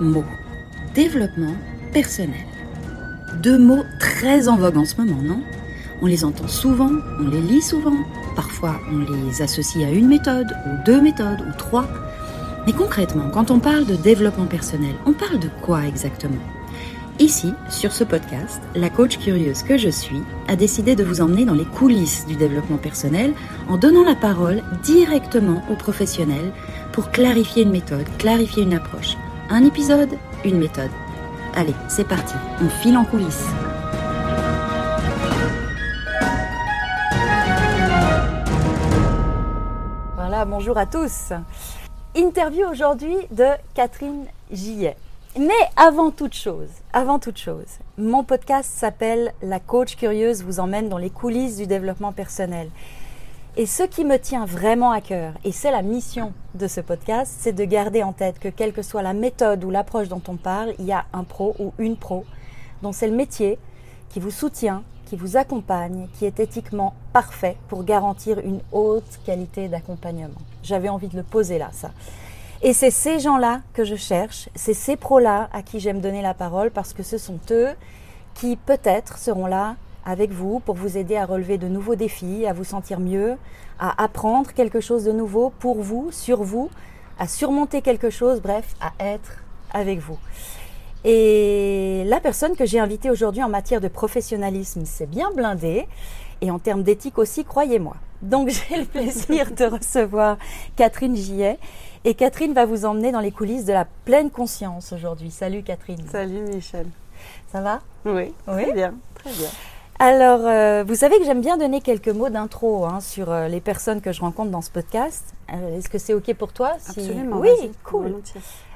mots. Développement personnel. Deux mots très en vogue en ce moment, non? On les entend souvent, on les lit souvent, parfois on les associe à une méthode, ou deux méthodes, ou trois. Mais concrètement, quand on parle de développement personnel, on parle de quoi exactement? Ici, sur ce podcast, la coach curieuse que je suis a décidé de vous emmener dans les coulisses du développement personnel en donnant la parole directement aux professionnels pour clarifier une méthode, clarifier une approche. Un épisode, une méthode. Allez, c'est parti, on file en coulisses. Voilà, bonjour à tous. Interview aujourd'hui de Catherine Gillet. Mais avant toute chose, avant toute chose, mon podcast s'appelle La coach curieuse vous emmène dans les coulisses du développement personnel. Et ce qui me tient vraiment à cœur, et c'est la mission de ce podcast, c'est de garder en tête que quelle que soit la méthode ou l'approche dont on parle, il y a un pro ou une pro dont c'est le métier qui vous soutient, qui vous accompagne, qui est éthiquement parfait pour garantir une haute qualité d'accompagnement. J'avais envie de le poser là, ça. Et c'est ces gens-là que je cherche, c'est ces pros-là à qui j'aime donner la parole parce que ce sont eux qui peut-être seront là avec vous pour vous aider à relever de nouveaux défis, à vous sentir mieux, à apprendre quelque chose de nouveau pour vous, sur vous, à surmonter quelque chose, bref, à être avec vous. Et la personne que j'ai invitée aujourd'hui en matière de professionnalisme, c'est bien blindé. Et en termes d'éthique aussi, croyez-moi. Donc j'ai le plaisir de recevoir Catherine Gillet. Et Catherine va vous emmener dans les coulisses de la pleine conscience aujourd'hui. Salut Catherine. Salut Michel. Ça va? Oui, Oui? très bien, très bien. Alors, euh, vous savez que j'aime bien donner quelques mots d'intro hein, sur euh, les personnes que je rencontre dans ce podcast. Euh, Est-ce que c'est OK pour toi si- Absolument. Oui, cool.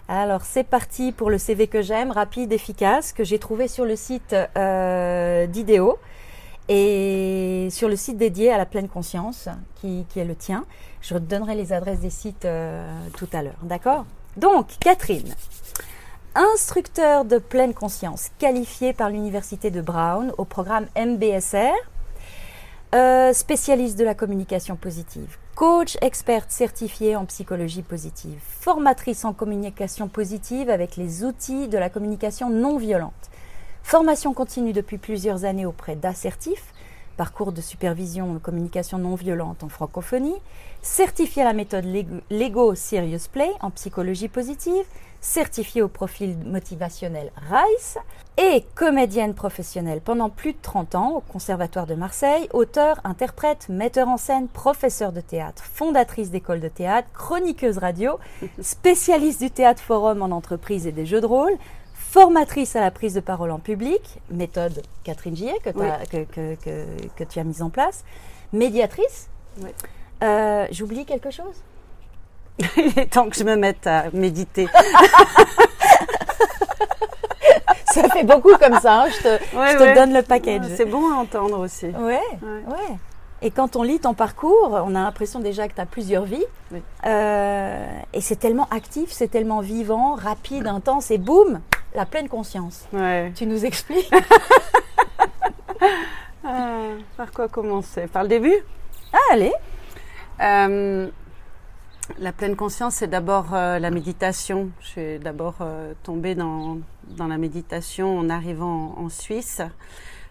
Alors, c'est parti pour le CV que j'aime, rapide, efficace, que j'ai trouvé sur le site d'Idéo et sur le site dédié à la pleine conscience, qui, qui est le tien. Je te donnerai les adresses des sites tout à l'heure, d'accord? Donc, Catherine, instructeur de pleine conscience, qualifié par l'Université de Brown au programme MBSR, euh, spécialiste de la communication positive, coach experte certifiée en psychologie positive, formatrice en communication positive avec les outils de la communication non violente, formation continue depuis plusieurs années auprès d'assertifs, parcours de supervision de communication non violente en francophonie, certifié la méthode Lego Serious Play en psychologie positive, certifié au profil motivationnel RICE et comédienne professionnelle pendant plus de 30 ans au Conservatoire de Marseille, auteur, interprète, metteur en scène, professeur de théâtre, fondatrice d'école de théâtre, chroniqueuse radio, spécialiste du théâtre forum en entreprise et des jeux de rôle, formatrice à la prise de parole en public, méthode Catherine Gillet que, t'as- que, que- que- que tu as mise en place, médiatrice. Oui. Euh, J'oublie quelque chose? Il est temps que je me mette à méditer. Ça fait beaucoup comme ça, hein, je te, Ouais, je te ouais. donne le package. C'est bon à entendre aussi. Ouais, Ouais. ouais. Et quand on lit ton parcours, on a l'impression déjà que tu as plusieurs vies. Oui. Euh, et c'est tellement actif, c'est tellement vivant, rapide, intense, et boum, la pleine conscience. Ouais. Tu nous expliques Euh, par quoi commencer? Par le début? Ah, allez Euh, La pleine conscience, c'est d'abord euh, la méditation. Je suis d'abord euh, tombée dans, dans la méditation en arrivant en, en Suisse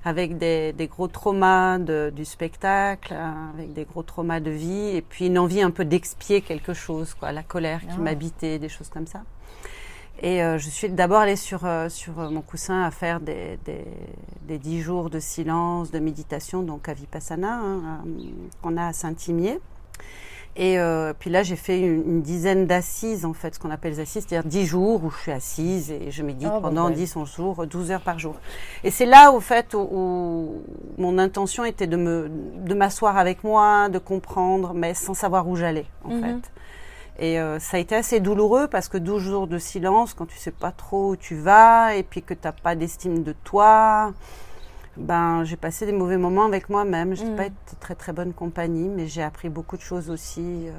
avec des, des gros traumas de- du spectacle, euh, avec des gros traumas de vie et puis une envie un peu d'expier quelque chose, quoi, la colère qui Ah. m'habitait, des choses comme ça. Et euh, je suis d'abord allée sur, euh, sur mon coussin à faire des, des, des 10 jours de silence, de méditation, donc à Vipassana, hein, qu'on a à Saint-Imier. Et euh, puis là, j'ai fait une, une dizaine d'assises, en fait, ce qu'on appelle les assises, c'est-à-dire 10 jours où je suis assise et je médite Oh, bon, pendant ben. 10, 11 jours, 12 heures par jour. Et c'est là, au fait, où, où mon intention était de me de m'asseoir avec moi, de comprendre, mais sans savoir où j'allais, en Mhm. fait. Et euh, ça a été assez douloureux parce que 12 jours de silence, quand tu sais pas trop où tu vas et puis que tu n'as pas d'estime de toi, ben j'ai passé des mauvais moments avec moi-même. Je n'ai Mm. pas été très très bonne compagnie, mais j'ai appris beaucoup de choses aussi euh,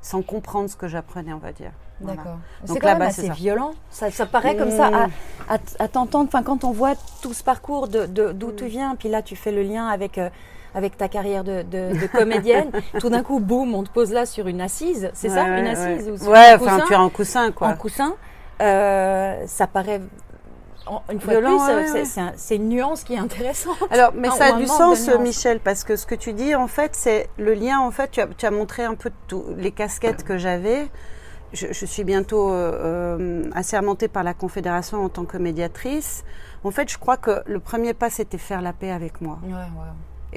sans comprendre ce que j'apprenais, on va dire. Voilà. D'accord. Donc C'est quand là-bas, même c'est assez ça. violent. Ça, ça paraît comme ça Mm. à, à, à t'entendre. Enfin, quand on voit tout ce parcours de de- d'où tu viens, puis là tu fais le lien avec euh, avec ta carrière de, de, de comédienne. tout d'un coup, boum, on te pose là sur une assise. C'est ça, Ouais, une assise ouais. ou sur Ouais, un enfin coussin tu as un coussin quoi. en coussin. euh, ça paraît une fois Violent, de plus, ouais, c'est- ouais. c'est un- c'est une nuance qui est intéressante. Alors, mais ça a du sens. Michel, parce que ce que tu dis, en fait, c'est le lien. En fait, tu as, tu as montré un peu tout, les casquettes que j'avais. Je, je suis bientôt euh, euh, assermentée par la Confédération en tant que médiatrice. En fait, je crois que le premier pas, c'était faire la paix avec moi. Ouais, ouais.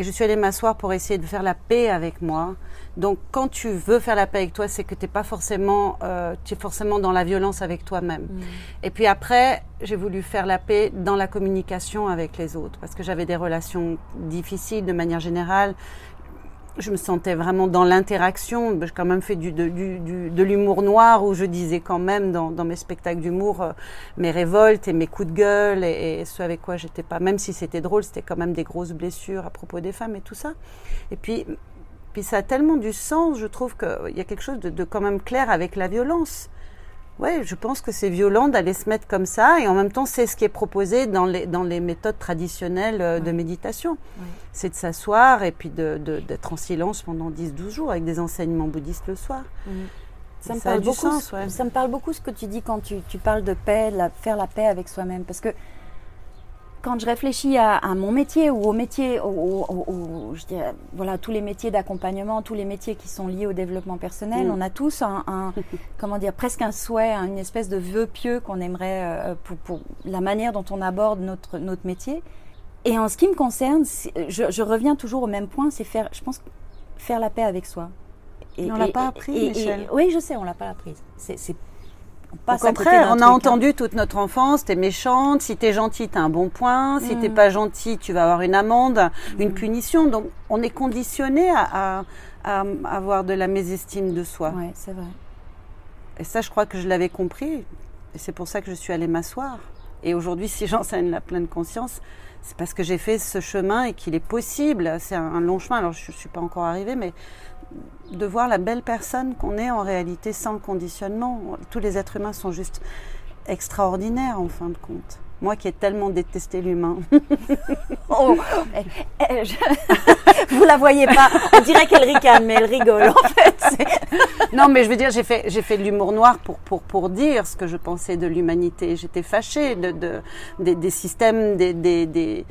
Et je suis allée m'asseoir pour essayer de faire la paix avec moi. Donc, quand tu veux faire la paix avec toi, c'est que tu pas forcément, euh, tu es forcément dans la violence avec toi-même. Mm. Et puis après, j'ai voulu faire la paix dans la communication avec les autres, parce que j'avais des relations difficiles de manière générale. Je me sentais vraiment dans l'interaction. J'ai quand même fait du, de, l'humour noir, où je disais quand même dans, mes spectacles d'humour euh, mes révoltes et mes coups de gueule et, et ce avec quoi j'étais pas. Même si c'était drôle, c'était quand même des grosses blessures à propos des femmes et tout ça. Et puis, puis ça a tellement du sens, je trouve qu'il y a quelque chose de, de quand même clair avec la violence. Ouais, je pense que c'est violent d'aller se mettre comme ça et en même temps c'est ce qui est proposé dans les, dans les méthodes traditionnelles euh, de méditation. Ouais. C'est de s'asseoir et puis de- de- d'être en silence pendant 10-12 jours avec des enseignements bouddhistes le soir. Ça me, Ça a parle beaucoup, sens, ouais. ça me parle beaucoup ce que tu dis quand tu, tu parles de paix, la, faire la paix avec soi-même. Parce que quand je réfléchis à, à mon métier ou au métier, au, au- au- au- je dirais, voilà, tous les métiers d'accompagnement, tous les métiers qui sont liés au développement personnel, Mm. on a tous un, un- comment dire, presque un souhait, une espèce de vœu pieux qu'on aimerait euh, pour, pour la manière dont on aborde notre, notre métier. Et en ce qui me concerne, c'est- je, je reviens toujours au même point, c'est faire, je pense, faire la paix avec soi. Et, Mais on l'a pas appris, et- et- Michel? oui, je sais, on l'a pas appris. C'est, passe Au contraire, on a truc, hein. entendu toute notre enfance, t'es méchante, si t'es gentil, t'as un bon point, si t'es Mm. pas gentil, tu vas avoir une amende, une punition. Donc on est conditionné à, à- à avoir de la mésestime de soi. Ouais, c'est vrai. Et ça, je crois que je l'avais compris. Et c'est pour ça que je suis allée m'asseoir. Et aujourd'hui, si j'enseigne la pleine conscience, c'est parce que j'ai fait ce chemin et qu'il est possible. C'est un, long chemin. Alors, je ne suis pas encore arrivée, mais de voir la belle personne qu'on est en réalité sans conditionnement. Tous les êtres humains sont juste extraordinaires en fin de compte. Moi qui ai tellement détesté l'humain. Oh, eh, eh, je- vous la voyez pas. On dirait qu'elle ricane, mais elle rigole en fait. Non, mais je veux dire, j'ai fait, j'ai fait de l'humour noir pour, pour, pour dire ce que je pensais de l'humanité. J'étais fâchée de, de, des, des systèmes, des, des, des-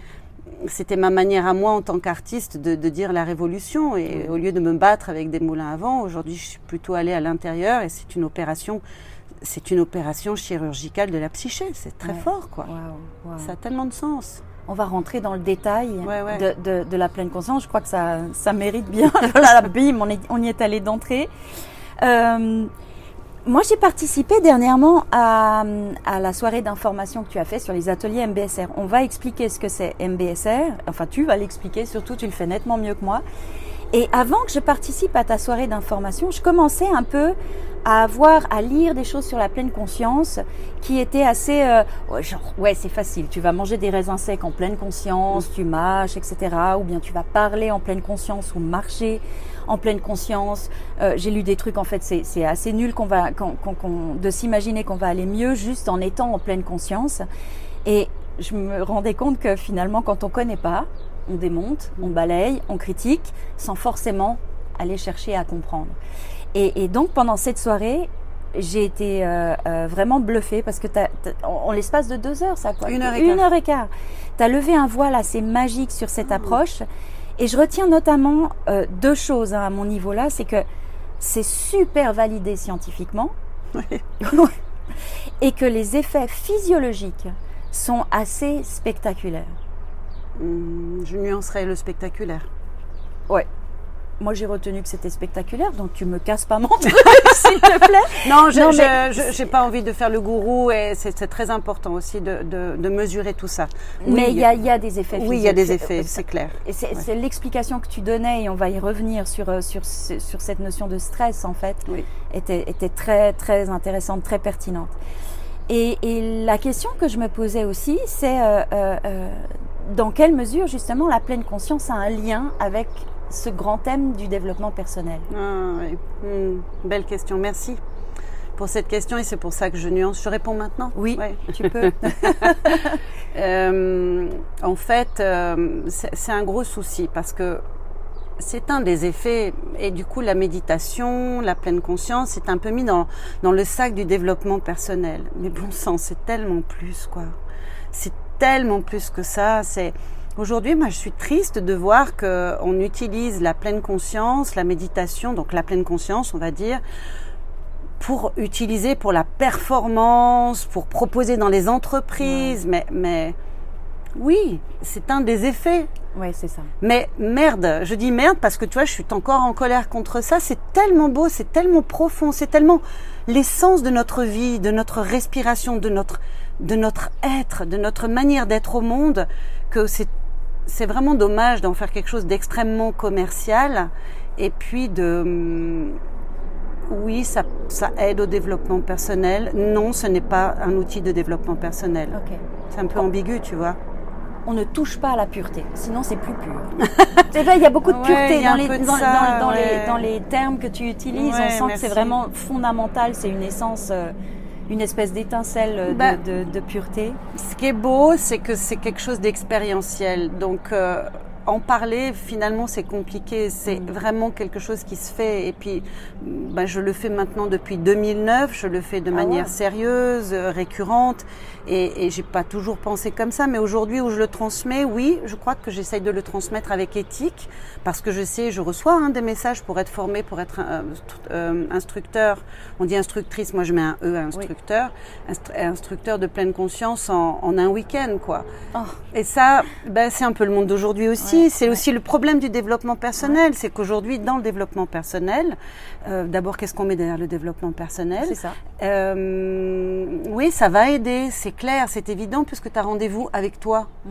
C'était ma manière à moi en tant qu'artiste de, de dire la révolution. Et au lieu de me battre avec des moulins à vent, aujourd'hui, je suis plutôt allée à l'intérieur et c'est une opération. C'est une opération chirurgicale de la psyché. C'est très Ouais. fort, quoi. Ça a tellement de sens. On va rentrer dans le détail Ouais, ouais. De, de- de la pleine conscience. Je crois que ça, ça mérite bien. voilà, bim, on, est- on y est allé d'entrée. Euh, moi, j'ai participé dernièrement à, à la soirée d'information que tu as fait sur les ateliers MBSR. On va expliquer ce que c'est MBSR. Enfin, tu vas l'expliquer. Surtout, tu le fais nettement mieux que moi. Et avant que je participe à ta soirée d'information, je commençais un peu à avoir, à lire des choses sur la pleine conscience qui étaient assez, euh, ouais, genre, ouais, c'est facile. Tu vas manger des raisins secs en pleine conscience, tu mâches, etc. Ou bien tu vas parler en pleine conscience ou marcher en pleine conscience. Euh, J'ai lu des trucs, en fait, c'est c'est assez nul qu'on va, qu'on- de s'imaginer qu'on va aller mieux juste en étant en pleine conscience. Et je me rendais compte que finalement, quand on connaît pas, on démonte, on balaye, on critique, sans forcément aller chercher à comprendre. Et, et donc pendant cette soirée, j'ai été euh, euh, vraiment bluffée parce que t'as, t'as- en, en l'espace de deux heures, ça quoi, Une heure et une quart. heure et quart, t'as levé un voile assez magique sur cette approche. Et je retiens notamment euh, deux choses hein, à mon niveau là, c'est que c'est super validé scientifiquement et que les effets physiologiques sont assez spectaculaires. Hum, Je nuancerai le spectaculaire. Ouais. Moi, j'ai retenu que c'était spectaculaire, donc tu me casses pas mon truc, s'il te plaît. Non, je Non, je- j'ai pas envie de faire le gourou et c'est c'est très important aussi de, de, de mesurer tout ça. Oui, Mais il y a, y a des effets Oui, il y a des effets, c'est clair. Et c'est c'est l'explication que tu donnais, et on va y revenir sur, euh, sur, sur cette notion de stress, en fait, Oui. était, était très, très intéressante, très pertinente. Et, et la question que je me posais aussi, c'est euh, euh, euh, dans quelle mesure, justement, la pleine conscience a un lien avec ce grand thème du développement personnel Ah, oui. Hum, belle question, merci pour cette question et c'est pour ça que je nuance. Je réponds maintenant? Oui, Ouais. tu peux. Euh, en fait, euh, c'est un gros souci parce que c'est un des effets. Et du coup, la méditation, la pleine conscience, c'est un peu mis dans, dans le sac du développement personnel. Mais bon sang, c'est tellement plus, quoi. C'est tellement plus que ça. C'est Aujourd'hui, moi, je suis triste de voir qu'on utilise la pleine conscience, la méditation, donc la pleine conscience, on va dire, pour utiliser pour la performance, pour proposer dans les entreprises. Mais, mais oui, c'est un des effets. Oui, c'est ça. Mais merde, je dis merde parce que tu vois, je suis encore en colère contre ça. C'est tellement beau, c'est tellement profond, c'est tellement l'essence de notre vie, de notre respiration, de notre, de notre être, de notre manière d'être au monde, que c'est, c'est vraiment dommage d'en faire quelque chose d'extrêmement commercial et puis de, oui, ça, ça aide au développement personnel. Non, ce n'est pas un outil de développement personnel. C'est un peu ambigu, tu vois. On ne touche pas à la pureté, sinon c'est plus pur. c'est vrai, il y a beaucoup de pureté dans les, termes que tu utilises. Ouais, on sent que c'est vraiment fondamental, c'est une essence, euh, une espèce d'étincelle de, Bah, de- de pureté. Ce qui est beau, c'est que c'est quelque chose d'expérientiel. Donc, euh, en parler, finalement, c'est compliqué. C'est Mm. vraiment quelque chose qui se fait. Et puis, ben, je le fais maintenant depuis 2009. Je le fais de Ah manière ouais. sérieuse, euh, récurrente. Et, et j'ai pas toujours pensé comme ça. Mais aujourd'hui, où je le transmets, oui, je crois que j'essaye de le transmettre avec éthique. Parce que je sais, je reçois hein, des messages pour être formé, pour être euh, euh, instructeur. On dit instructrice, moi je mets un E à instructeur. Instru- instructeur de pleine conscience en, en un week-end, quoi. Oh. Et ça, ben, c'est un peu le monde d'aujourd'hui aussi. Ouais, c'est ouais. aussi le problème du développement personnel. C'est qu'aujourd'hui, dans le développement personnel, euh, d'abord, qu'est-ce qu'on met derrière le développement personnel C'est ça. Euh, Oui, ça va aider, c'est clair, c'est évident, puisque tu as rendez-vous avec toi. Mm.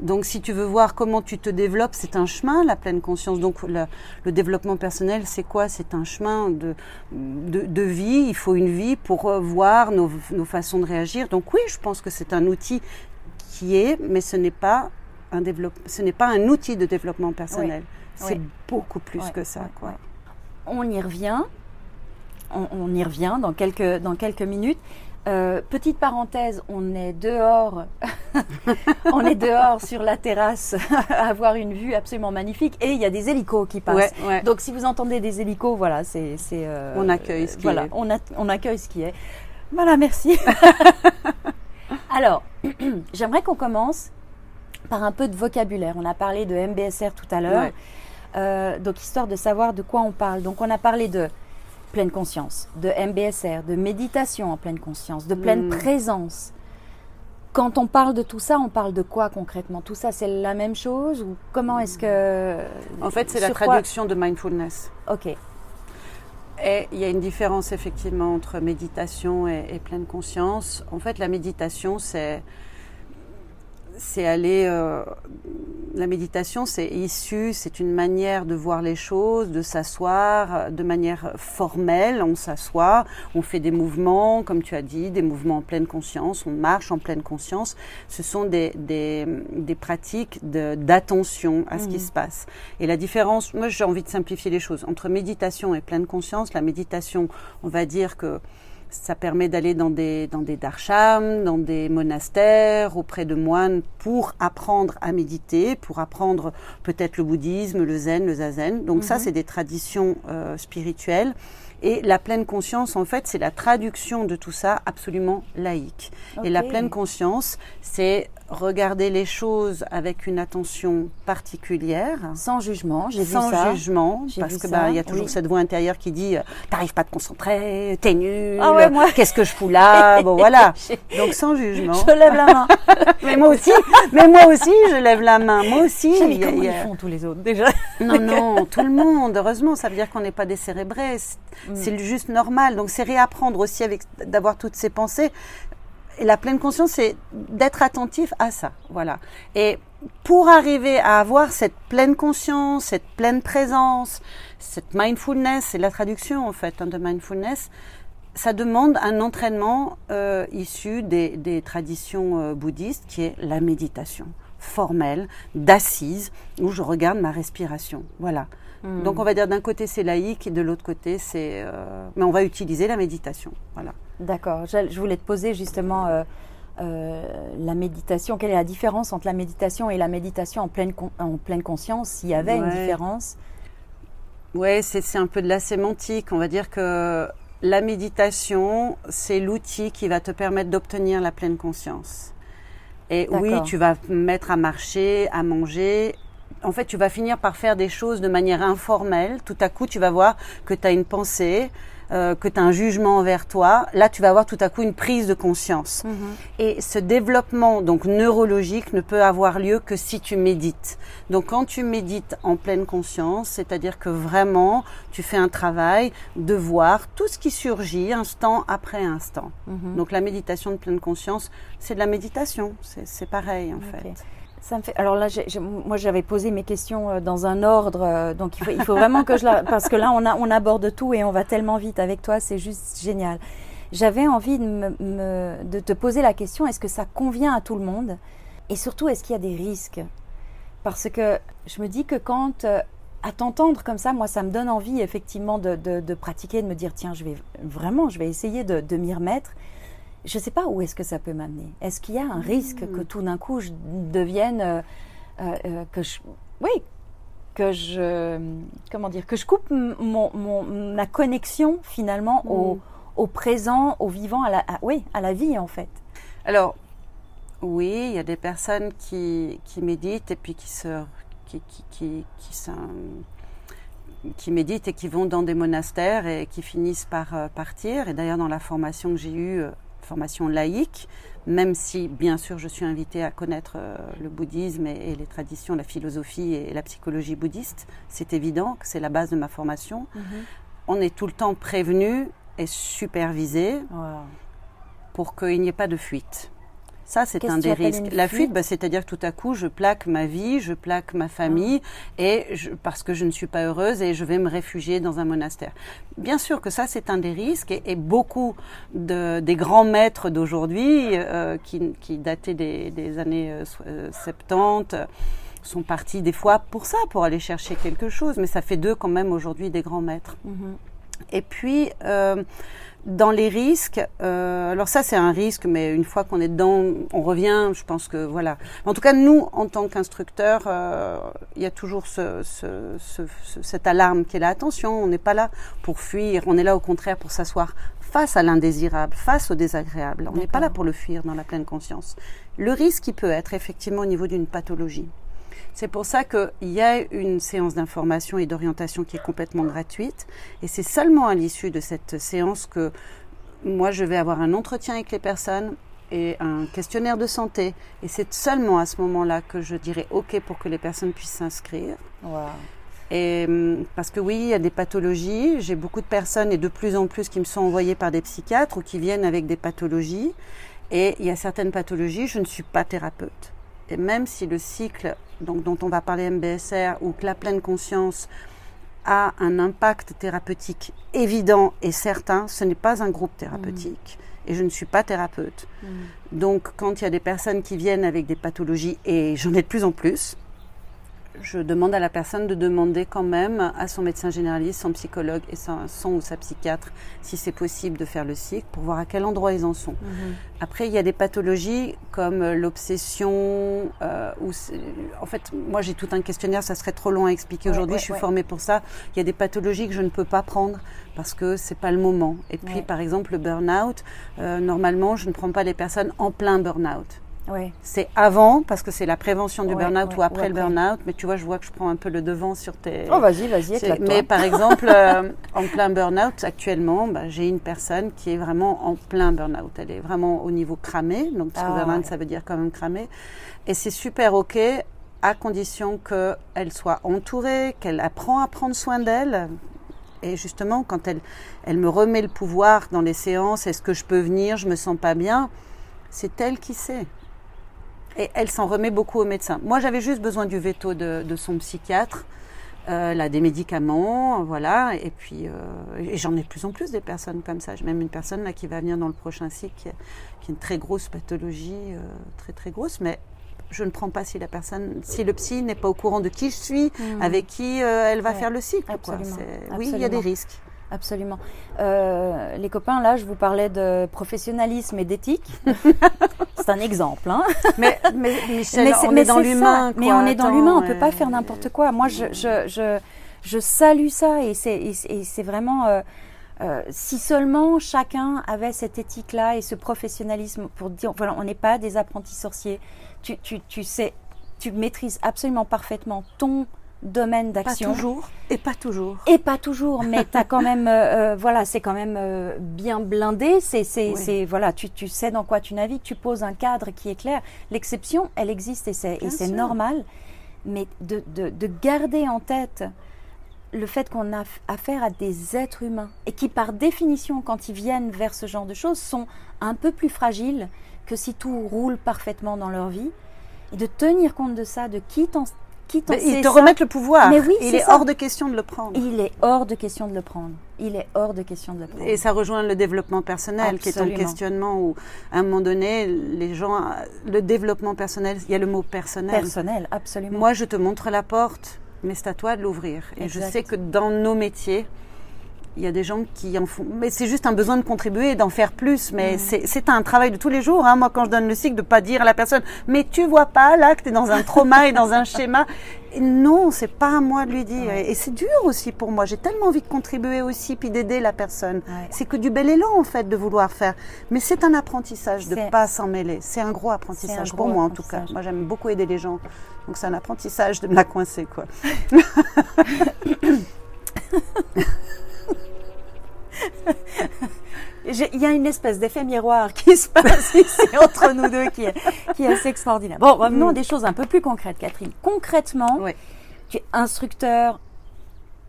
Donc, si tu veux voir comment tu te développes, c'est un chemin, la pleine conscience. Donc, le, le développement personnel, c'est quoi? C'est un chemin de, de, de vie. Il faut une vie pour euh, voir nos, nos façons de réagir. Donc, oui, je pense que c'est un outil qui est, mais ce n'est pas un développe, ce n'est pas un outil de développement personnel. C'est Oui. beaucoup plus que ça, quoi. On y revient. On, on y revient dans quelques, dans quelques minutes. Euh, petite parenthèse, on est dehors, on est dehors sur la terrasse à avoir une vue absolument magnifique et il y a des hélicos qui passent. Ouais, ouais. Donc si vous entendez des hélicos, voilà, c'est c'est, euh, On accueille ce qui voilà, est. On, a- on accueille ce qui est. Voilà, merci. Alors, j'aimerais qu'on commence par un peu de vocabulaire. On a parlé de MBSR tout à l'heure. Ouais. Euh, donc, histoire de savoir de quoi on parle. Donc, on a parlé de pleine conscience, de MBSR, de méditation en pleine conscience, de pleine Mm. présence. Quand on parle de tout ça, on parle de quoi concrètement? Tout ça, c'est la même chose ou comment est-ce que En fait, c'est la traduction de mindfulness. Ok, Et il y a une différence effectivement entre méditation et, et pleine conscience. En fait, la méditation, c'est c'est aller. euh, la méditation, c'est issu, c'est une manière de voir les choses, de s'asseoir euh, de manière formelle. On s'assoit, on fait des mouvements, comme tu as dit, des mouvements en pleine conscience. On marche en pleine conscience. Ce sont des des, des pratiques de- d'attention à ce qui Mhm. se passe. Et la différence, moi j'ai envie de simplifier les choses, entre méditation et pleine conscience, la méditation, on va dire que ça permet d'aller dans des, dans des darshams, dans des monastères, auprès de moines pour apprendre à méditer, pour apprendre peut-être le bouddhisme, le zen, le zazen. Donc ça, Mhm. c'est des traditions euh, spirituelles. Et la pleine conscience, en fait, c'est la traduction de tout ça absolument laïque. Et la pleine conscience, c'est regarder les choses avec une attention particulière, sans jugement, j'ai vu sans ça. jugement, J'ai parce que bah, il y a toujours oui. cette voix intérieure qui dit euh, t'arrives pas à te concentrer, t'es nul, Ah ouais, qu'est-ce que je fous là, bon voilà. Je Donc sans jugement. lève la main. Mais moi aussi, mais moi aussi, je lève la main. Moi aussi. Il y a- comment ils font tous les autres déjà? Non, non, tout le monde. Heureusement, ça veut dire qu'on n'est pas décérébré. C'est Mm. juste normal. Donc, c'est réapprendre aussi avec d'avoir toutes ces pensées. La pleine conscience, c'est d'être attentif à ça. Voilà. Et pour arriver à avoir cette pleine conscience, cette pleine présence, cette mindfulness, c'est la traduction en fait hein, de mindfulness, ça demande un entraînement euh, issu des, des traditions euh, bouddhistes qui est la méditation formelle, d'assise, où je regarde ma respiration. Voilà. Hmm. Donc on va dire d'un côté c'est laïque et de l'autre côté c'est... euh, mais on va utiliser la méditation. Voilà. D'accord. Je, je voulais te poser justement euh, euh, la méditation. Quelle est la différence entre la méditation et la méditation en pleine, con- en pleine conscience? S'il y avait une différence? Ouais, c'est un peu de la sémantique. On va dire que la méditation, c'est l'outil qui va te permettre d'obtenir la pleine conscience. Et oui, tu vas mettre à marcher, à manger. En fait, tu vas finir par faire des choses de manière informelle. Tout à coup, tu vas voir que tu as une pensée, euh, que tu as un jugement envers toi, là tu vas avoir tout à coup une prise de conscience. Mhm. Et ce développement donc neurologique ne peut avoir lieu que si tu médites. Donc quand tu médites en pleine conscience, c'est-à-dire que vraiment tu fais un travail de voir tout ce qui surgit instant après instant. Mhm. Donc la méditation de pleine conscience, c'est de la méditation, c'est pareil en fait. Alors là, moi, j'avais posé mes questions euh, dans un ordre, euh, donc il faut, vraiment que je la. Parce que là, on, aborde tout et on va tellement vite avec toi, c'est juste génial. J'avais envie de, te poser la question est-ce que ça convient à tout le monde? Et surtout, est-ce qu'il y a des risques? Parce que je me dis que quand. Euh, à t'entendre comme ça, moi, ça me donne envie effectivement de, de, de, pratiquer, de me dire tiens, je vais vraiment, je vais essayer de m'y remettre je ne sais pas où est-ce que ça peut m'amener. Est-ce qu'il y a un risque que tout d'un coup je devienne, euh, euh, euh, que je, oui, que je, comment dire, que je coupe mon, mon ma connexion finalement au, mm. au, présent, au vivant, à la, oui, à la vie en fait? Alors, oui, il y a des personnes qui, qui méditent et puis qui se, qui, qui, qui, qui, qui méditent et qui vont dans des monastères et qui finissent par partir. Et d'ailleurs, dans la formation que j'ai eue formation laïque, même si bien sûr je suis invitée à connaître euh, le bouddhisme et, les traditions, la philosophie et la psychologie bouddhiste. C'est évident que c'est la base de ma formation. Mhm. On est tout le temps prévenu et supervisé pour qu'il n'y ait pas de fuite. Ça, c'est un des risques. La fuite, bah, c'est-à-dire tout à coup, je plaque ma vie, je plaque ma famille, ah. et parce que je ne suis pas heureuse, et je vais me réfugier dans un monastère. Bien sûr que ça, c'est un des risques, et, beaucoup de, des grands maîtres d'aujourd'hui, euh, qui, qui, dataient des, années 70, euh, sont partis des fois pour ça, pour aller chercher quelque chose, mais ça fait d'eux quand même aujourd'hui des grands maîtres. Mhm. Et puis, euh, dans les risques, euh, alors ça c'est un risque, mais une fois qu'on est dedans, on revient. Je pense que voilà. En tout cas, nous, en tant qu'instructeurs, euh, il y a toujours ce, ce, ce, cette alarme qui est là. Attention, on n'est pas là pour fuir. On est là au contraire pour s'asseoir face à l'indésirable, face au désagréable. On n'est pas là pour le fuir dans la pleine conscience. Le risque, il peut être effectivement au niveau d'une pathologie. C'est pour ça qu'il y a une séance d'information et d'orientation qui est complètement gratuite. Et c'est seulement à l'issue de cette séance que moi, je vais avoir un entretien avec les personnes et un questionnaire de santé. Et c'est seulement à ce moment-là que je dirai OK pour que les personnes puissent s'inscrire. Et hum, parce que oui, il y a des pathologies. J'ai beaucoup de personnes et de plus en plus qui me sont envoyées par des psychiatres ou qui viennent avec des pathologies. Et il y a certaines pathologies, je ne suis pas thérapeute. Et même si le cycle donc, dont on va parler MBSR ou que la pleine conscience a un impact thérapeutique évident et certain, ce n'est pas un groupe thérapeutique. Et je ne suis pas thérapeute. Mm. Donc quand il y a des personnes qui viennent avec des pathologies, et j'en ai de plus en plus, je demande à la personne de demander quand même à son médecin généraliste, son psychologue et son, ou sa psychiatre si c'est possible de faire le cycle pour voir à quel endroit ils en sont. Mhm. Après, il y a des pathologies comme l'obsession, euh, ou en fait, moi j'ai tout un questionnaire, ça serait trop long à expliquer aujourd'hui, je suis formée pour ça. Il y a des pathologies que je ne peux pas prendre parce que c'est pas le moment. Et puis, par exemple, le burn-out, euh, normalement, je ne prends pas les personnes en plein burn-out. C'est avant, parce que c'est la prévention du burn-out ou après le burn-out. Mais tu vois, je vois que je prends un peu le devant sur tes. Oh, vas-y, vas-y, Mais par exemple, euh, en plein burn-out, actuellement, bah, j'ai une personne qui est vraiment en plein burn-out. Elle est vraiment au niveau cramé. Donc, parce que burn-out, ça veut dire quand même cramé. Et c'est super OK à condition qu'elle soit entourée, qu'elle apprend à prendre soin d'elle. Et justement, quand elle, elle me remet le pouvoir dans les séances, est-ce que je peux venir, je me sens pas bien, c'est elle qui sait et elle s'en remet beaucoup au médecin. Moi, j'avais juste besoin du veto de, son psychiatre, euh, là, des médicaments, voilà, et puis euh, j'en ai de plus en plus des personnes comme ça. J'ai même une personne là qui va venir dans le prochain cycle qui, a, une très grosse pathologie, euh, très très grosse, mais je ne prends pas si la personne, si le psy n'est pas au courant de qui je suis, mmh. avec qui elle va faire le cycle. Oui, il y a des risques. Absolument. Euh, les copains, là, je vous parlais de professionnalisme et d'éthique. c'est un exemple. Hein mais, mais, Michel, on est dans l'humain. Mais on est dans l'humain, on ne peut pas faire n'importe quoi. Moi, je, je, je, je salue ça et c'est vraiment. Euh, euh, si seulement chacun avait cette éthique-là et ce professionnalisme pour dire, voilà, on n'est pas des apprentis sorciers. Tu, tu, tu sais, tu maîtrises absolument parfaitement ton domaine d'action. Pas toujours. Et pas toujours. Et pas toujours, mais as quand même, euh, euh, voilà, c'est quand même euh, bien blindé. C'est, c'est, voilà, tu, tu sais dans quoi tu navigues, tu poses un cadre qui est clair. L'exception, elle existe et c'est, et c'est normal. Mais de, de, de, garder en tête le fait qu'on a affaire à des êtres humains et qui, par définition, quand ils viennent vers ce genre de choses, sont un peu plus fragiles que si tout roule parfaitement dans leur vie. Et de tenir compte de ça, de qui ils te remettent le pouvoir. Mais oui, il est, hors de question de le prendre. Il est hors de question de le prendre. Il est hors de question de le prendre. Et ça rejoint le développement personnel, qui est un questionnement où, à un moment donné, les gens, le développement personnel, il y a le mot personnel. Personnel, absolument. Moi, je te montre la porte, mais c'est à toi de l'ouvrir. Et je sais que dans nos métiers, il y a des gens qui en font. Mais c'est juste un besoin de contribuer, d'en faire plus. Mais mm. c'est un travail de tous les jours. Hein. Moi, quand je donne le cycle, de pas dire à la personne, mais tu vois pas là que tu es dans un trauma et dans un schéma. non, c'est pas à moi de lui dire. Et, c'est dur aussi pour moi. J'ai tellement envie de contribuer aussi, puis d'aider la personne. C'est que du bel élan, en fait, de vouloir faire. Mais c'est un apprentissage de pas s'en mêler. C'est un gros apprentissage pour moi, en tout cas. Moi, j'aime beaucoup aider les gens. Donc, c'est un apprentissage de me la coincer, quoi. Il y a une espèce d'effet miroir qui se passe ici entre nous deux qui est, qui est assez extraordinaire. Bon, revenons à des choses un peu plus concrètes, Catherine. Concrètement, tu es instructeur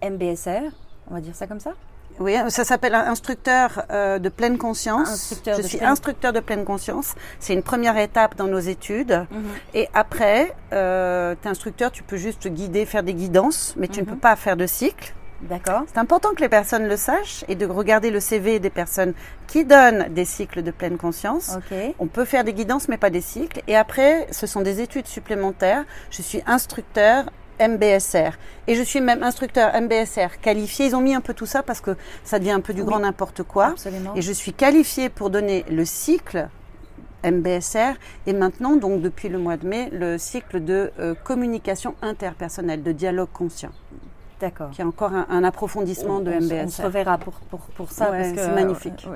MBSR, on va dire ça comme ça? Oui, ça s'appelle instructeur euh, de pleine conscience. je suis instructeur de pleine conscience. C'est une première étape dans nos études. Mhm. Et après, euh, tu es instructeur, tu peux juste guider, faire des guidances, mais tu ne mhm. peux pas faire de cycle. D'accord. C'est important que les personnes le sachent et de regarder le CV des personnes qui donnent des cycles de pleine conscience. On peut faire des guidances, mais pas des cycles. Et après, ce sont des études supplémentaires. Je suis instructeur MBSR. Et je suis même instructeur MBSR qualifié. Ils ont mis un peu tout ça parce que ça devient un peu du grand n'importe quoi. Absolument. Et je suis qualifié pour donner le cycle MBSR et maintenant, donc depuis le mois de mai, le cycle de euh, communication interpersonnelle, de dialogue conscient. D'accord. Qui est encore un, approfondissement de MBS. On se reverra pour, pour, pour ça. parce que c'est magnifique.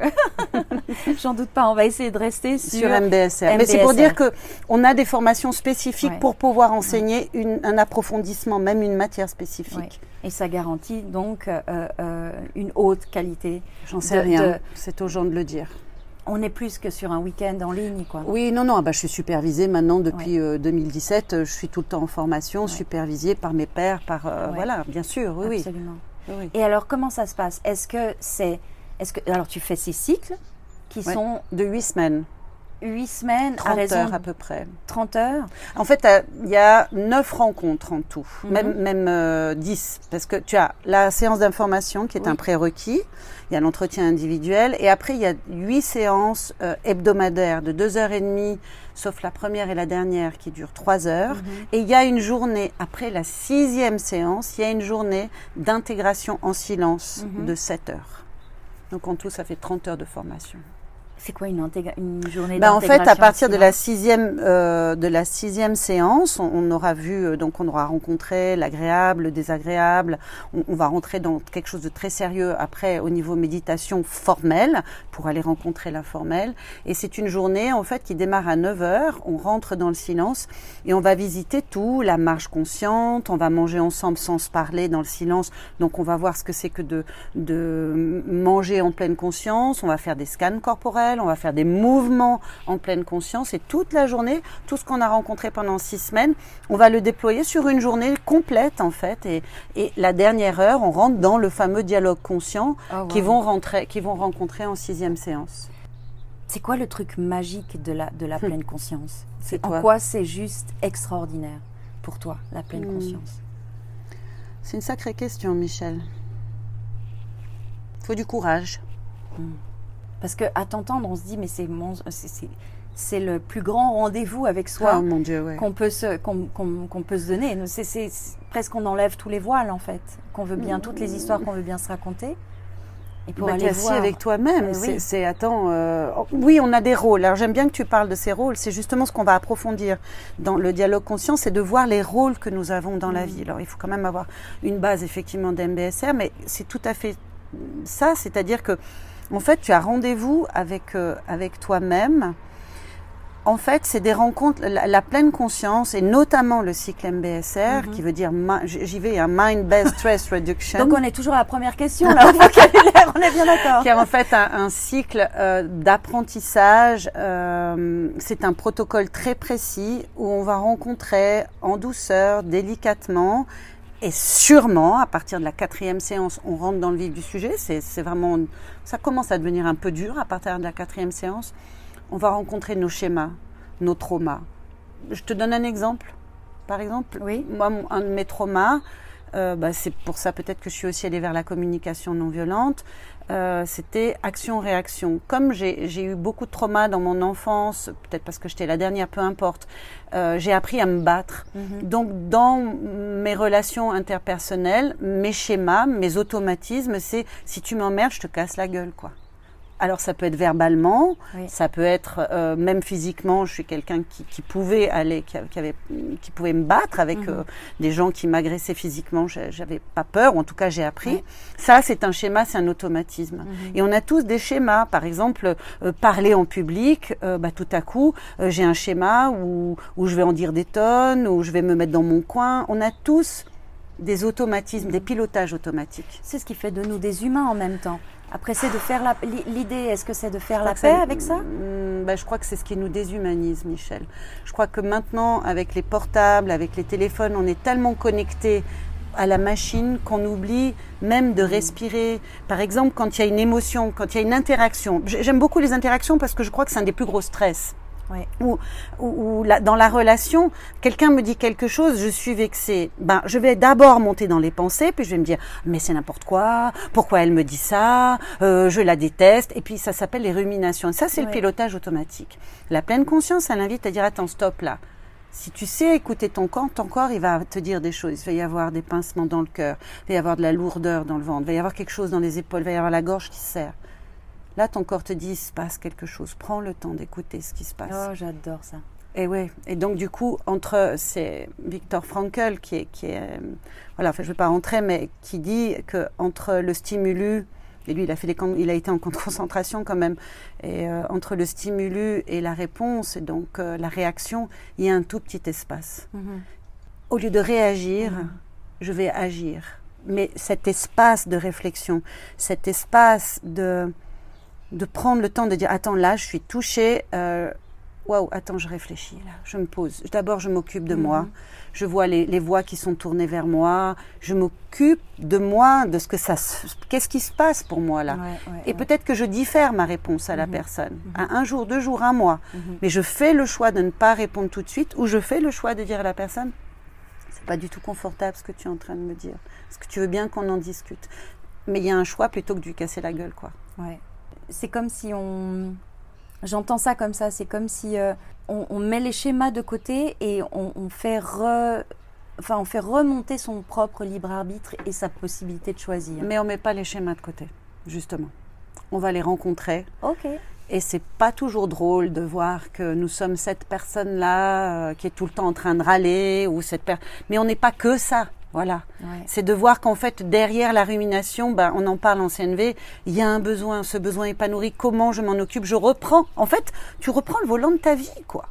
J'en doute pas. On va essayer de rester sur, sur MBSR. Mais c'est pour dire que on a des formations spécifiques pour pouvoir enseigner une, un approfondissement, même une matière spécifique. Et ça garantit donc euh, euh, une haute qualité. J'en sais rien. C'est aux gens de le dire on est plus que sur un week-end en ligne, quoi. Oui, non, non. Ah bah, je suis supervisée maintenant depuis 2017. Euh, je suis tout le temps en formation, supervisée par mes pairs, par euh, voilà, bien sûr, oui, Absolument. oui. Et alors, comment ça se passe? Est-ce que c'est, est-ce que, alors, tu fais ces cycles qui sont de huit semaines. 8 semaines 30 à heures à peu près. 30 heures En fait, il y a 9 rencontres en tout, mhm. même, même 10, euh, parce que tu as la séance d'information qui est un prérequis, il y a l'entretien individuel, et après il y a 8 séances euh, hebdomadaires de 2 heures et demie, sauf la première et la dernière qui durent 3 heures, mhm. et il y a une journée, après la sixième séance, il y a une journée d'intégration en silence mhm. de 7 heures. Donc en tout, ça fait 30 heures de formation. C'est quoi une, une journée bah En fait, à partir de la sixième euh, de la sixième séance, on, aura vu euh, donc on aura rencontré l'agréable, le désagréable. On, va rentrer dans quelque chose de très sérieux après au niveau méditation formelle pour aller rencontrer l'informel. Et c'est une journée en fait qui démarre à 9 heures. On rentre dans le silence et on va visiter tout, la marche consciente. On va manger ensemble sans se parler dans le silence. Donc on va voir ce que c'est que de de manger en pleine conscience. On va faire des scans corporels on va faire des mouvements en pleine conscience et toute la journée, tout ce qu'on a rencontré pendant six semaines, on va le déployer sur une journée complète en fait. Et, la dernière heure, on rentre dans le fameux dialogue conscient ah, qui vont rentrer, qui vont rencontrer en sixième séance. C'est quoi le truc magique de la, de la pleine conscience? C'est en quoi? c'est juste extraordinaire pour toi, la pleine hmm. conscience? C'est une sacrée question, Michel. Il faut du courage. Hmm. Parce qu'à t'entendre, on se dit, mais c'est c'est le plus grand rendez-vous avec soi oh, qu'on peut se qu'on peut se donner. C'est presque qu'on enlève tous les voiles en fait, qu'on veut bien toutes les histoires qu'on veut bien se raconter. Et pour Bah, aller assis voir. avec toi-même. Euh, c'est, oui. c'est- attends, euh, oh, oui, on a des rôles. Alors j'aime bien que tu parles de ces rôles. C'est justement ce qu'on va approfondir dans le dialogue conscient, c'est de voir les rôles que nous avons dans Mm. la vie. Alors il faut quand même avoir une base effectivement d'MBSR, mais c'est tout à fait ça, c'est-à-dire que en fait, tu as rendez-vous avec euh, avec toi-même. En fait, c'est des rencontres, la, la pleine conscience et notamment le cycle MBSR, Mhm. qui veut dire, j'y vais, un Mind-Based Stress Reduction. Donc on est toujours à la première question là, au vocabulaire, on est bien d'accord. qui est en fait un, un cycle euh, d'apprentissage. euh, c'est un protocole très précis où on va rencontrer en douceur, délicatement, et sûrement, à partir de la quatrième séance, on rentre dans le vif du sujet. C'est c'est vraiment, ça commence à devenir un peu dur à partir de la quatrième séance. On va rencontrer nos schémas, nos traumas. Je te donne un exemple. Par exemple, Oui. moi, un de mes traumas, euh, bah, c'est pour ça peut-être que je suis aussi allée vers la communication non violente. euh, c'était action-réaction. Comme j'ai eu beaucoup de traumas dans mon enfance, peut-être parce que j'étais la dernière, peu importe, euh, j'ai appris à me battre. Mhm. Donc, dans mes relations interpersonnelles, mes schémas, mes automatismes, c'est si tu m'emmerdes, je te casse la gueule, quoi. Alors, ça peut être verbalement, Oui. ça peut être euh, même physiquement. Je suis quelqu'un qui, qui pouvait aller, qui, avait, qui pouvait me battre avec Mhm. euh, des gens qui m'agressaient physiquement. J'avais pas peur, en tout cas, j'ai appris. Oui. Ça, c'est un schéma, c'est un automatisme. Mhm. Et on a tous des schémas. Par exemple, euh, parler en public, bah, tout à coup, j'ai un schéma où, où je vais en dire des tonnes, où je vais me mettre dans mon coin. On a tous des automatismes, des pilotages automatiques. C'est ce qui fait de nous des humains en même temps. Après, c'est de faire la. L'idée, est-ce que c'est de faire la paix avec ça? Bah, Je crois que c'est ce qui nous déshumanise, Michel. Je crois que maintenant, avec les portables, avec les téléphones, on est tellement connectés à la machine qu'on oublie même de respirer. Par exemple, quand il y a une émotion, quand il y a une interaction. J'aime beaucoup les interactions parce que je crois que c'est un des plus gros stress. Ou, ou, ou la- dans la relation, quelqu'un me dit quelque chose, je suis vexée. Ben, je vais d'abord monter dans les pensées, puis je vais me dire, mais c'est n'importe quoi, pourquoi elle me dit ça, euh, je la déteste, et puis ça s'appelle les ruminations. Et ça, c'est le pilotage automatique. La pleine conscience, elle invite à dire, attends, stop là. Si tu sais écouter ton corps, ton corps, il va te dire des choses. Il va y avoir des pincements dans le cœur, il va y avoir de la lourdeur dans le ventre, il va y avoir quelque chose dans les épaules, il va y avoir la gorge qui serre. Là, ton corps te dit, il se passe quelque chose. Prends le temps d'écouter ce qui se passe. Oh, j'adore ça. Et ouais. Et donc du coup, entre c'est Victor Frankl qui est, qui est euh, voilà, enfin, je vais pas rentrer, mais qui dit que entre le stimulus et lui, il a fait des, il a été en camp de concentration quand même. Et euh, entre le stimulus et la réponse, et donc euh, la réaction, il y a un tout petit espace. Mhm. Au lieu de réagir, Mhm. je vais agir. Mais cet espace de réflexion, cet espace de de prendre le temps de dire attends là, je suis touchée. euh, Waouh, attends, je réfléchis là, je me pose. D'abord, je m'occupe de Mhm. moi. Je vois les, les voix qui sont tournées vers moi. Je m'occupe de moi, de ce que ça, se- qu'est-ce qui se passe pour moi là. Ouais, ouais, Et ouais. peut-être que je diffère ma réponse à la Mhm. personne, à un jour, deux jours, un mois. Mhm. Mais je fais le choix de ne pas répondre tout de suite, ou je fais le choix de dire à la personne, c'est pas du tout confortable ce que tu es en train de me dire. Est-ce que tu veux bien qu'on en discute? Mais il y a un choix plutôt que de lui casser la gueule, quoi. Ouais. C'est comme si on. J'entends ça comme ça. C'est comme si euh, on, on met les schémas de côté et on, on fait re- Enfin, on fait remonter son propre libre arbitre et sa possibilité de choisir. Mais on met pas les schémas de côté, justement. On va les rencontrer. Ok. Et c'est pas toujours drôle de voir que nous sommes cette personne-là euh, qui est tout le temps en train de râler ou cette per- Mais on n'est pas que ça. Voilà. Ouais. C'est de voir qu'en fait, derrière la rumination, ben, on en parle en CNV, il y a un besoin, ce besoin est pas nourri, comment je m'en occupe, je reprends. En fait, tu reprends le volant de ta vie, quoi.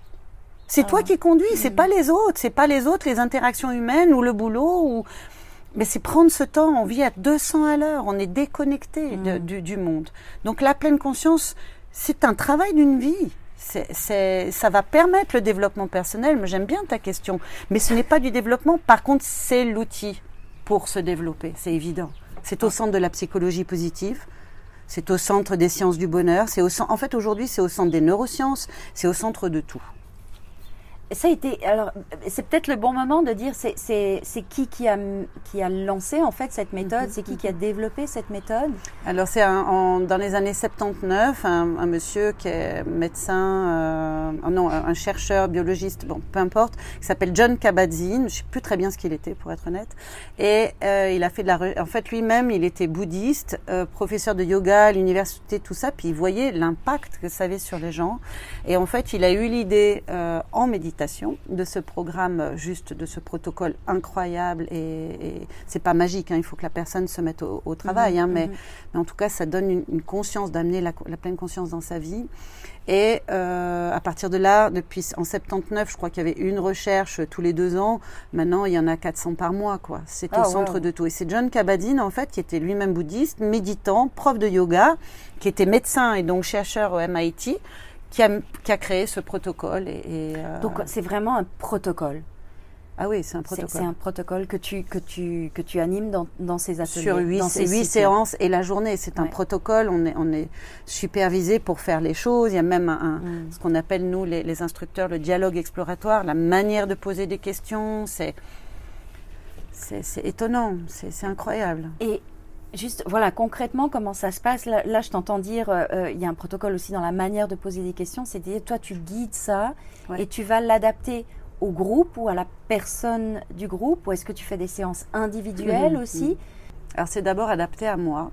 C'est Ah. toi qui conduis, c'est pas les autres, c'est pas les autres, les interactions humaines ou le boulot ou mais c'est prendre ce temps, on vit à 200 à l'heure, on est déconnecté de- du, du monde. Donc la pleine conscience, c'est un travail d'une vie. C'est, ça va permettre le développement personnel, j'aime bien ta question. Mais ce n'est pas du développement, par contre, c'est l'outil pour se développer, c'est évident. C'est au centre de la psychologie positive, c'est au centre des sciences du bonheur, c'est au en fait aujourd'hui c'est au centre des neurosciences, c'est au centre de tout. Ça a été. Alors, c'est peut-être le bon moment de dire c'est c'est qui qui a qui a lancé en fait cette méthode, c'est qui qui a développé cette méthode? Alors c'est dans les années 79 un, monsieur qui est médecin, euh, non un chercheur biologiste, bon peu importe, qui s'appelle John Kabat-Zinn. Je sais plus très bien ce qu'il était pour être honnête. Et euh, il a fait de la. En fait lui-même il était bouddhiste, euh, professeur de yoga à l'université, tout ça. Puis il voyait l'impact que ça avait sur les gens. Et en fait il a eu l'idée en méditation de ce programme, juste de ce protocole incroyable. Et, c'est pas magique, hein, il faut que la personne se mette au, travail, hein, mhm, mais, mhm. mais, en tout cas, ça donne une, conscience, d'amener la, pleine conscience dans sa vie. Et euh, à partir de là, depuis en 79, je crois qu'il y avait une recherche tous les deux ans. Maintenant, il y en a 400 par mois, quoi. C'est au ah, centre de tout. Et c'est John Kabat-Zinn, en fait, qui était lui-même bouddhiste, méditant, prof de yoga, qui était médecin et donc chercheur au MIT, qui a, créé ce protocole. Et, euh, Donc c'est vraiment un protocole. Ah oui, c'est un protocole. C'est un protocole que tu, que tu, que tu animes dans, dans ces ateliers. Sur huit, séances et la journée. C'est un protocole. On est, on est supervisé pour faire les choses. Il y a même un, mm. ce qu'on appelle, nous, les, les, instructeurs, le dialogue exploratoire, la manière de poser des questions. C'est, c'est, étonnant. C'est, incroyable. Et Juste, voilà, concrètement, comment ça se passe? Là, je t'entends dire, euh, euh, il y a un protocole aussi dans la manière de poser des questions. C'est-à-dire, toi, tu guides ça et tu vas l'adapter au groupe ou à la personne du groupe Ou est-ce que tu fais des séances individuelles mhm, aussi? Alors, c'est d'abord adapté à moi.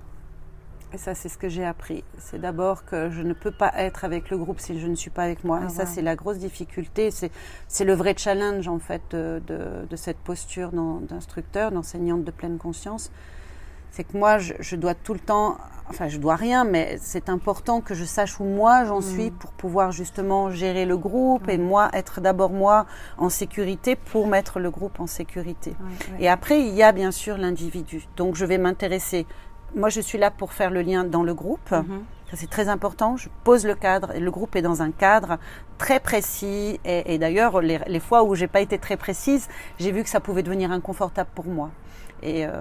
Et ça, c'est ce que j'ai appris. C'est d'abord que je ne peux pas être avec le groupe si je ne suis pas avec moi. Ah, et ça, c'est la grosse difficulté. C'est le vrai challenge, en fait, de, de cette posture d'instructeur, d'enseignante de pleine conscience c'est que moi, je, dois tout le temps, enfin, je dois rien, mais c'est important que je sache où moi j'en suis mm. pour pouvoir justement gérer le groupe et moi être d'abord moi en sécurité pour mettre le groupe en sécurité. Et après, il y a bien sûr l'individu. Donc, je vais m'intéresser. Moi, je suis là pour faire le lien dans le groupe. Mm-hmm. C'est très important. Je pose le cadre et le groupe est dans un cadre très précis. Et, d'ailleurs, les, les, fois où j'ai pas été très précise, j'ai vu que ça pouvait devenir inconfortable pour moi. Et euh,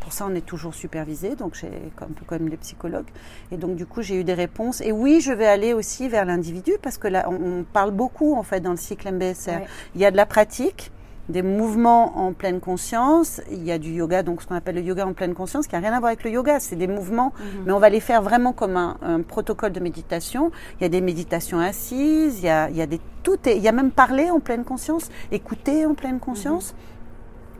pour ça, on est toujours supervisé, donc j'ai un peu comme les psychologues. Et donc, du coup, j'ai eu des réponses. Et oui, je vais aller aussi vers l'individu parce que là, on, parle beaucoup en fait dans le cycle MBSR. Il y a de la pratique, des mouvements en pleine conscience. Il y a du yoga, donc ce qu'on appelle le yoga en pleine conscience, qui n'a rien à voir avec le yoga. C'est des mouvements, mhm. mais on va les faire vraiment comme un, protocole de méditation. Il y a des méditations assises, il y a, il y a des tout, il y a même parler en pleine conscience, écouter en pleine conscience. Mhm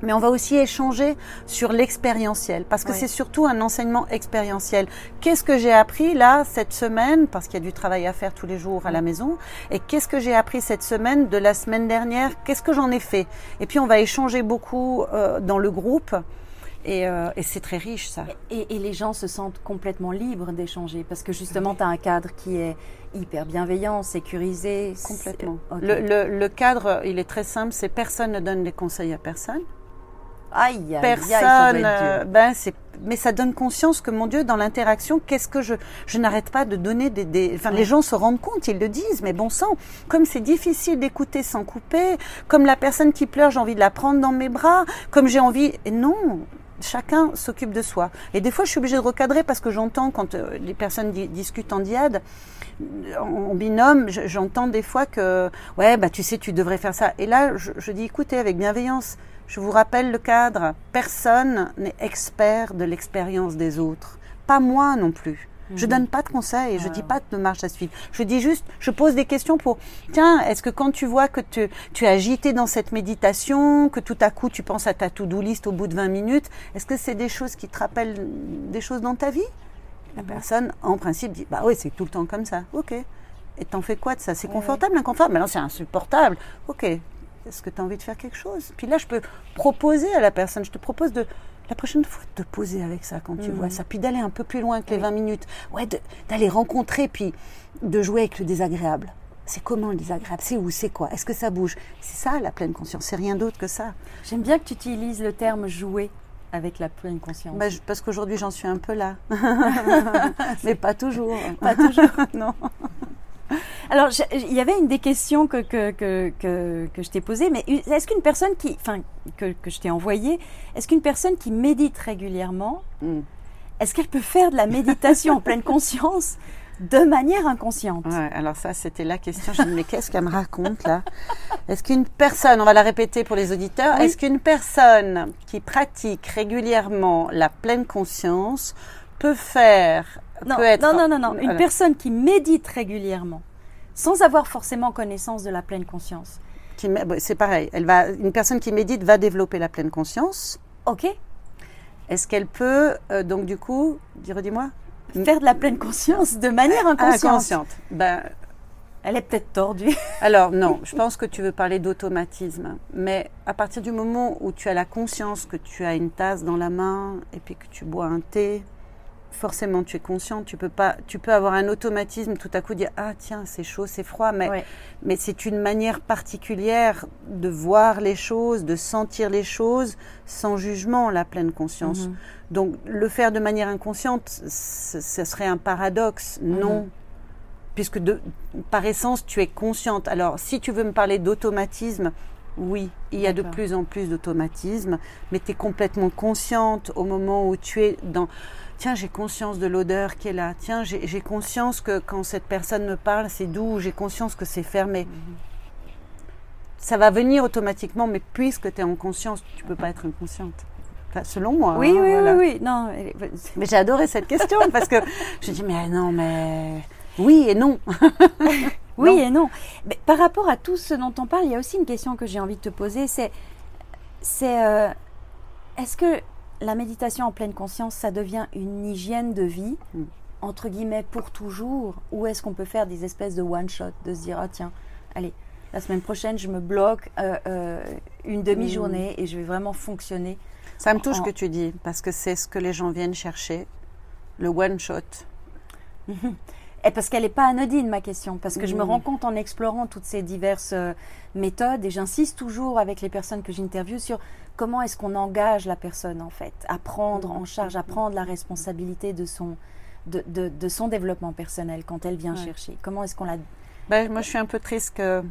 mais on va aussi échanger sur l'expérientiel, parce que c'est surtout un enseignement expérientiel. Qu'est-ce que j'ai appris là cette semaine, parce qu'il y a du travail à faire tous les jours à la maison, et qu'est-ce que j'ai appris cette semaine de la semaine dernière, qu'est-ce que j'en ai fait? Et puis on va échanger beaucoup euh, dans le groupe. Et, euh, et c'est très riche, ça. Et, et, les gens se sentent complètement libres d'échanger, parce que justement, tu as un cadre qui est hyper bienveillant, sécurisé. Complètement. Le, le, le, cadre, il est très simple, c'est personne ne donne des conseils à personne. Aïe, personne. Euh, ben c'est, mais ça donne conscience que mon Dieu, dans l'interaction, qu'est-ce que je, je n'arrête pas de donner des, des enfin, les gens se rendent compte, ils le disent, mais bon sang, comme c'est difficile d'écouter sans couper, comme la personne qui pleure, j'ai envie de la prendre dans mes bras, comme j'ai envie, et non, chacun s'occupe de soi. Et des fois, je suis obligée de recadrer parce que j'entends quand euh, les personnes discutent en diade, en, binôme, j'entends des fois que, ouais, bah tu sais, tu devrais faire ça. Et là, je, je dis, écoutez, avec bienveillance, je vous rappelle le cadre. Personne n'est expert de l'expérience des autres. Pas moi non plus. Je mhm. donne pas de conseils, je dis pas de marche à suivre. Je dis juste, je pose des questions pour, tiens, est-ce que quand tu vois que tu, tu es agité dans cette méditation, que tout à coup tu penses à ta to-do list au bout de 20 minutes, est-ce que c'est des choses qui te rappellent des choses dans ta vie? La mhm. personne, en principe, dit, bah oui, c'est tout le temps comme ça. Ok. Et t'en fais quoi de ça? C'est confortable, inconfortable Mais non, c'est insupportable. Ok. Est-ce que tu as envie de faire quelque chose? Puis là, je peux proposer à la personne, je te propose de, la prochaine fois, de te poser avec ça quand tu vois mhm. ça, puis d'aller un peu plus loin que les 20 minutes. Ouais, d'aller rencontrer, puis de jouer avec le désagréable. C'est comment le désagréable? C'est où? C'est quoi? Est-ce que ça bouge? C'est ça la pleine conscience, c'est rien d'autre que ça. J'aime bien que tu utilises le terme jouer avec la pleine conscience. Bah, parce qu'aujourd'hui j'en suis un peu là. Mais pas toujours. Pas toujours. non. Alors, il y avait une des questions que, que, que, que, je t'ai posées, mais est-ce qu'une personne qui, enfin, que, que je t'ai envoyée, est-ce qu'une personne qui médite régulièrement, hmm. est-ce qu'elle peut faire de la méditation en pleine conscience de manière inconsciente? Ouais, alors ça, c'était la question. Je me dis, mais qu'est-ce qu'elle me raconte là? Est-ce qu'une personne, on va la répéter pour les auditeurs, Oui. est-ce qu'une personne qui pratique régulièrement la pleine conscience peut faire, Non, peut être... non, non, non, non. Une personne qui médite régulièrement, sans avoir forcément connaissance de la pleine conscience. C'est pareil. Elle va, une personne qui médite va développer la pleine conscience. Ok Est-ce qu'elle peut, euh, donc du coup, dis- redis-moi Faire de la pleine conscience de manière inconsciente. Inconsciente. Ben, Elle est peut-être tordue. Alors non, je pense que tu veux parler d'automatisme, mais à partir du moment où tu as la conscience que tu as une tasse dans la main et puis que tu bois un thé, forcément tu es consciente, tu peux pas tu peux avoir un automatisme tout à coup dire ah tiens, c'est chaud, c'est froid mais Ouais. mais c'est une manière particulière de voir les choses, de sentir les choses sans jugement la pleine conscience. Mhm. Donc le faire de manière inconsciente, ce serait un paradoxe. Mhm. Non. Puisque de, par essence, tu es consciente. Alors, si tu veux me parler d'automatisme, oui, il y a de plus en plus d'automatisme, mais tu es complètement consciente au moment où tu es dans... Tiens, j'ai conscience de l'odeur qui est là. Tiens, j'ai conscience que quand cette personne me parle, c'est doux. J'ai conscience que c'est fermé. Mhm. Ça va venir automatiquement, mais puisque tu es en conscience, tu peux pas être inconsciente. Enfin, selon moi. Oui, hein, oui, voilà. oui, oui. Non, Mais j'ai adoré cette question parce que je dis mais non mais oui et non. Oui Non. et non. Mais par rapport à tout ce dont on parle, il y a aussi une question que j'ai envie de te poser, c'est, c'est, euh, est-ce que la méditation en pleine conscience, ça devient une hygiène de vie, Mm. entre guillemets, pour toujours, ou est-ce qu'on peut faire des espèces de one-shot, de se dire, ah tiens, allez, la semaine prochaine, je me bloque euh, euh, une demi-journée et je vais vraiment fonctionner. Ça me touche En- que tu dis parce que c'est ce que les gens viennent chercher, le one shot. Et parce qu'elle n'est pas anodine, ma question. Parce que je me Mm. rends compte en explorant toutes ces diverses euh, méthodes, et j'insiste toujours avec les personnes que j'interviewe sur comment est-ce qu'on engage la personne, en fait, à prendre en charge, à prendre la responsabilité de son, de, de- de son développement personnel quand elle vient Ouais. chercher. Comment est-ce qu'on la... Ben, moi je suis un peu triste que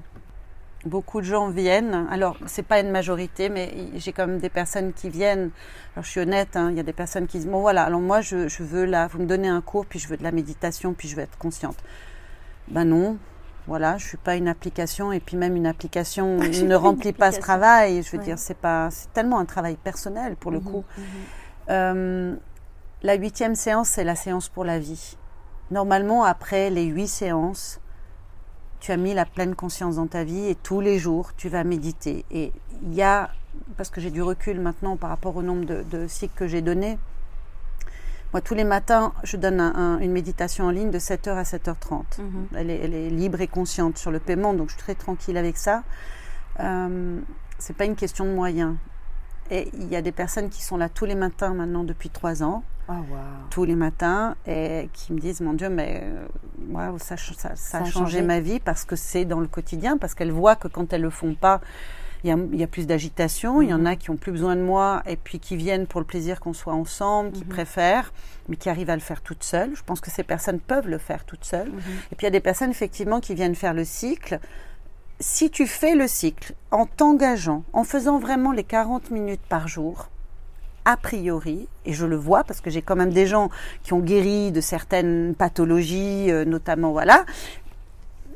beaucoup de gens viennent. Alors c'est pas une majorité, mais j'ai quand même des personnes qui viennent. Alors je suis honnête, hein, il y a des personnes qui disent bon voilà, alors moi je, je veux là, vous me donnez un cours, puis je veux de la méditation, puis je veux être consciente. Ben non. Voilà, je suis pas une application et puis même une application ne remplit pas ce travail. Je veux Ouais. dire, c'est pas, c'est tellement un travail personnel pour le Mhm, coup. mhm. Euh, la huitième séance, c'est la séance pour la vie. Normalement, après les huit séances, tu as mis la pleine conscience dans ta vie et tous les jours, tu vas méditer. Et il y a, parce que j'ai du recul maintenant par rapport au nombre de, de cycles que j'ai donnés, moi, tous les matins, je donne un- un- une méditation en ligne de 7h à 7h30. Mhm. Elle est, elle est libre et consciente sur le paiement, donc je suis très tranquille avec ça. Euh, c'est pas une question de moyens. Et il y a des personnes qui sont là tous les matins maintenant depuis trois ans, Oh, wow. tous les matins, et qui me disent Mon Dieu, mais euh, waouh, ça, ch- ça- ça a changé changé. ma vie parce que c'est dans le quotidien, parce qu'elles voient que quand elles le font pas, il y a, il y a plus d'agitation. Il y en Mhm. a qui ont plus besoin de moi et puis qui viennent pour le plaisir qu'on soit ensemble, qui Mhm. préfèrent, mais qui arrivent à le faire toutes seules. Je pense que ces personnes peuvent le faire toutes seules. Mhm. Et puis il y a des personnes effectivement qui viennent faire le cycle. Si tu fais le cycle en t'engageant, en faisant vraiment les 40 minutes par jour, a priori, et je le vois parce que j'ai quand même des gens qui ont guéri de certaines pathologies, euh, notamment voilà,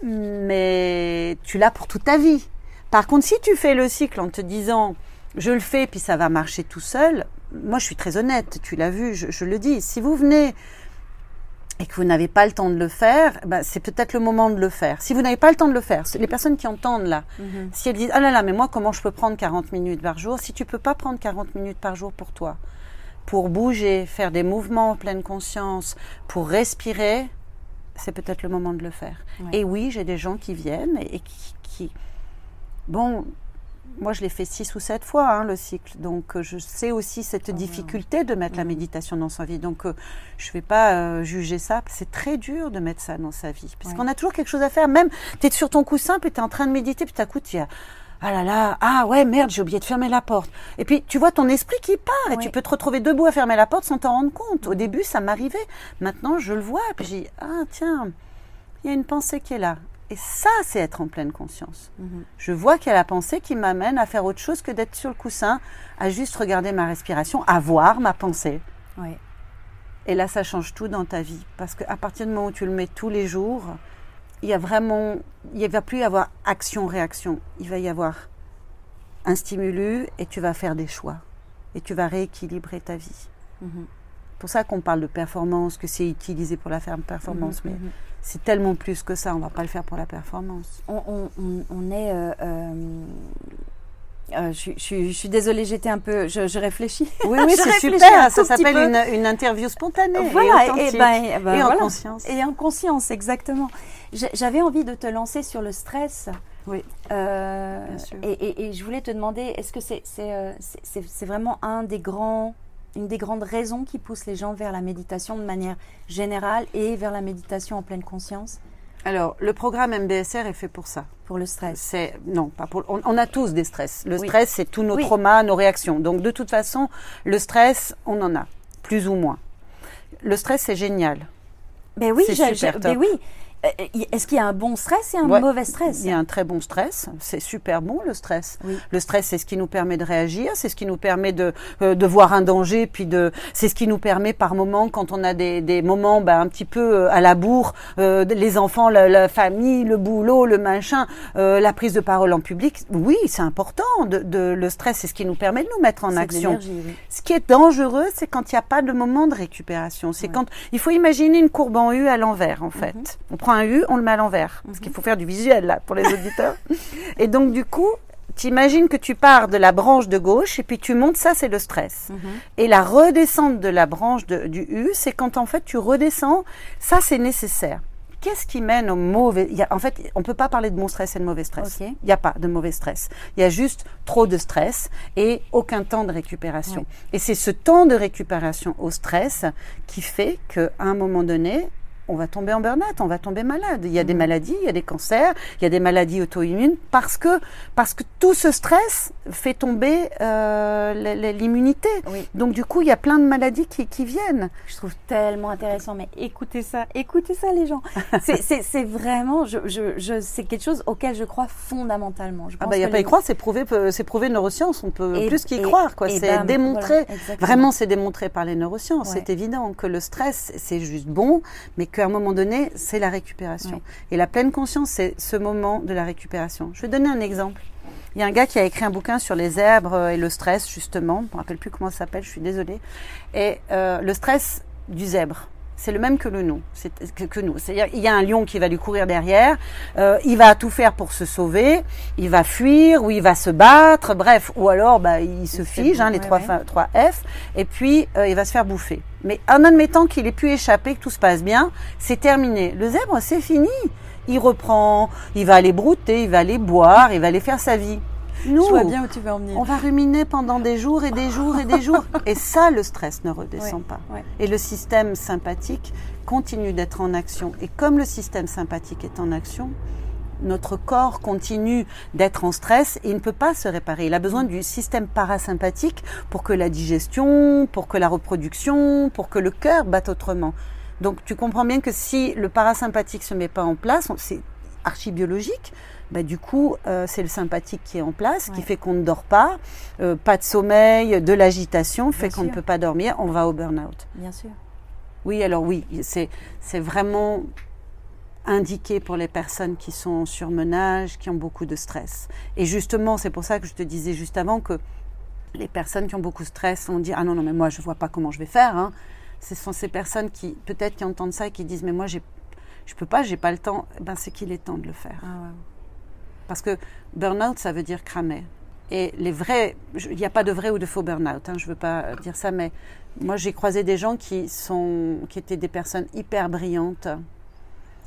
mais tu l'as pour toute ta vie. Par contre, si tu fais le cycle en te disant je le fais puis ça va marcher tout seul, moi je suis très honnête, tu l'as vu, je, je le dis. Si vous venez et que vous n'avez pas le temps de le faire, ben, c'est peut-être le moment de le faire. Si vous n'avez pas le temps de le faire, les personnes qui entendent là, Mhm. si elles disent ah là là, mais moi comment je peux prendre 40 minutes par jour? Si tu peux pas prendre 40 minutes par jour pour toi, pour bouger, faire des mouvements en pleine conscience, pour respirer, c'est peut-être le moment de le faire. Ouais. Et oui, j'ai des gens qui viennent et, et qui, qui- bon, moi je l'ai fait six ou sept fois hein, le cycle, donc euh, je sais aussi cette Oh, difficulté de mettre la méditation dans sa vie. Donc euh, je vais pas euh, juger ça. C'est très dur de mettre ça dans sa vie, parce qu'on a toujours quelque chose à faire. Même tu es sur ton coussin, puis tu es en train de méditer, puis tout à coup tu as ah là là, ah ouais, merde, j'ai oublié de fermer la porte. Et puis, tu vois ton esprit qui part et tu peux te retrouver debout à fermer la porte sans t'en rendre compte. Au début, ça m'arrivait. Maintenant, je le vois. Puis j'ai ah tiens, il y a une pensée qui est là. Et ça, c'est être en pleine conscience. Mhm. Je vois qu'il y a la pensée qui m'amène à faire autre chose que d'être sur le coussin, à juste regarder ma respiration, à voir ma pensée. Ouais. Et là, ça change tout dans ta vie. Parce qu'à partir du moment où tu le mets tous les jours, il y a vraiment, il ne va plus y avoir action-réaction. Il va y avoir un stimulus et tu vas faire des choix. Et tu vas rééquilibrer ta vie. Mhm. Pour ça qu'on parle de performance, que c'est utilisé pour la ferme performance. Mhm, mais mhm. c'est tellement plus que ça. On ne va pas le faire pour la performance. On, on- on- on est. euh, euh, euh, je, suis- je suis- je suis désolée, j'étais un peu. Je, je réfléchis. Oui, oui, c'est super. Ça s'appelle une, une interview spontanée. Voilà, et, ben, et ben, Et en conscience. Et en conscience, exactement. J'avais envie de te lancer sur le stress. Oui. Bien sûr. et, je voulais te demander, est-ce que c'est c'est, c'est- c'est- c'est vraiment un des grands, une des grandes raisons qui pousse les gens vers la méditation de manière générale et vers la méditation en pleine conscience Alors, le programme MBSR est fait pour ça. pour le stress C'est non, pas pour. On, on a tous des stress. Le Oui. stress, c'est tous nos Oui. traumas, nos réactions. Donc, de toute façon, le stress, on en a plus ou moins. Le stress, c'est génial. Ben oui, C'est super j'ai- ben top. oui. Euh, Est-ce qu'il y a un bon stress et un Ouais. mauvais stress Il y a un très bon stress. C'est super bon le stress. Oui. Le stress, c'est ce qui nous permet de réagir, c'est ce qui nous permet de, euh, de voir un danger, puis de, c'est ce qui nous permet par moment, quand on a des, des moments ben, un petit peu euh, à la bourre, euh, les enfants, la, la famille, le boulot, le machin, euh, la prise de parole en public. Oui, c'est important. De, de- le stress, c'est ce qui nous permet de nous mettre en action. oui. Ce qui est dangereux, c'est quand il n'y a pas de moment de récupération. C'est Ouais. quand il faut imaginer une courbe en U à l'envers, en fait. Mhm. On prend un U, on le met à l'envers, parce qu'il faut faire du visuel là pour les auditeurs. et donc du coup, tu imagines que tu pars de la branche de gauche et puis tu montes, ça c'est le stress. Mhm. Et la redescente de la branche de- du U, c'est quand en fait tu redescends, ça c'est nécessaire. Qu'est-ce qui mène au mauvais il y a, En fait, on peut pas parler de bon stress et de mauvais stress. Il n'y a pas de mauvais stress. Il y a juste trop de stress et aucun temps de récupération. Ouais. Et c'est ce temps de récupération au stress qui fait qu'à un moment donné, on va tomber en burn-out, on va tomber malade. Il y a des maladies, il y a des cancers, il y a des maladies auto-immunes parce que, parce que tout ce stress fait tomber euh, l'immunité. Oui. Donc du coup, il y a plein de maladies qui, qui viennent. Je trouve tellement intéressant, mais écoutez ça, écoutez ça les gens. C'est- vraiment, je, je, je, c'est quelque chose auquel je crois fondamentalement. Je Ah bah, il n'y a que pas à y les- croire, c'est prouvé, peu- c'est prouvé neurosciences, on peut Et- plus qu'y croire, quoi. C'est démontré. voilà. Vraiment, c'est démontré par les neurosciences. Ouais. C'est évident que le stress, c'est juste bon, mais qu'à un moment donné, c'est la récupération. Et la pleine conscience, c'est ce moment de la récupération. Je vais donner un exemple. Il y a un gars qui a écrit un bouquin sur les zèbres et le stress, justement. Je ne me rappelle plus comment ça s'appelle, je suis désolée. Et euh, le stress du zèbre. C'est le même que le nous, c'est que, que nous. C'est-à-dire, il y a un lion qui va lui courir derrière, euh, il va tout faire pour se sauver, il va fuir ou il va se battre, bref, ou alors bah, il se fige, hein, les ouais. trois F, et puis euh, il va se faire bouffer. Mais en admettant qu'il ait pu échapper, que tout se passe bien, c'est terminé. Le zèbre, c'est fini. Il reprend, il va aller brouter, il va aller boire, il va aller faire sa vie. Nous, Je vois bien où tu veux en venir. on va ruminer pendant des jours et des jours et des jours. Et ça, le stress ne redescend Ouais, pas. ouais. Et le système sympathique continue d'être en action. Et comme le système sympathique est en action, notre corps continue d'être en stress et il ne peut pas se réparer. Il a besoin du système parasympathique pour que la digestion, pour que la reproduction, pour que le cœur batte autrement. Donc tu comprends bien que si le parasympathique se met pas en place, c'est archibiologique, bah, du coup euh, c'est le sympathique qui est en place, qui fait qu'on ne dort pas, euh, pas de sommeil, de l'agitation, fait qu'on ne peut pas dormir, on va au burn-out. Bien sûr. Oui, alors oui, c'est c'est vraiment indiqué pour les personnes qui sont en surmenage, qui ont beaucoup de stress. Et justement, c'est pour ça que je te disais juste avant que les personnes qui ont beaucoup de stress vont dire ah non non mais moi je vois pas comment je vais faire. Hein. Ce sont ces personnes qui peut-être qui entendent ça et qui disent mais moi j'ai je peux pas, j'ai pas le temps. Ben c'est qu'il est temps de le faire. Ah ouais. Parce que burn-out, ça veut dire cramer. Et les vrais, il n'y a pas de vrai ou de faux burn-out, hein, je ne veux pas dire ça, mais moi j'ai croisé des gens qui, sont, qui étaient des personnes hyper brillantes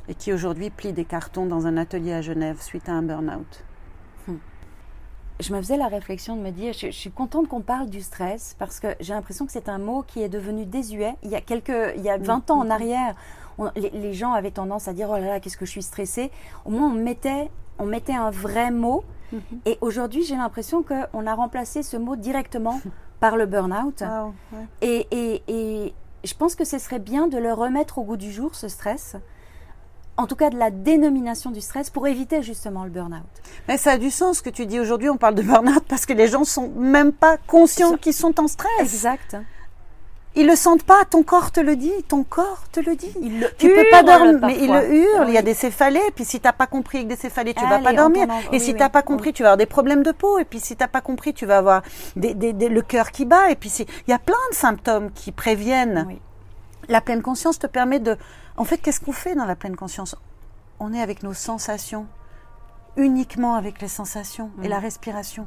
et qui aujourd'hui plient des cartons dans un atelier à Genève suite à un burn-out. Je me faisais la réflexion de me dire, je, je suis contente qu'on parle du stress parce que j'ai l'impression que c'est un mot qui est devenu désuet. Il y a quelques, il y a 20 ans en arrière, on- les, les gens avaient tendance à dire oh là là qu'est-ce que je suis stressée. Au moins on mettait, on mettait un vrai mot. Et aujourd'hui j'ai l'impression qu'on a remplacé ce mot directement par le burn-out. Et, et, et je pense que ce serait bien de le remettre au goût du jour, ce stress. En tout cas, de la dénomination du stress pour éviter justement le burn-out. Mais ça a du sens ce que tu dis aujourd'hui, on parle de burn-out parce que les gens sont même pas conscients qu'ils sont en stress. Exact. Ils le sentent pas, ton corps te le dit, ton corps te le dit. Il le Tu peux pas dormir, mais il le hurle. Il y a des céphalées, puis si t'as pas compris avec des céphalées, tu vas Allez, pas dormir. Et oui, si oui. t'as pas compris, tu vas avoir des problèmes de peau. Et puis si t'as pas compris, tu vas avoir des, des- des- le cœur qui bat. Et puis c'est- il y a plein de symptômes qui préviennent. Oui. La pleine conscience te permet de. En fait, qu'est-ce qu'on fait dans la pleine conscience? On est avec nos sensations, uniquement avec les sensations et la respiration.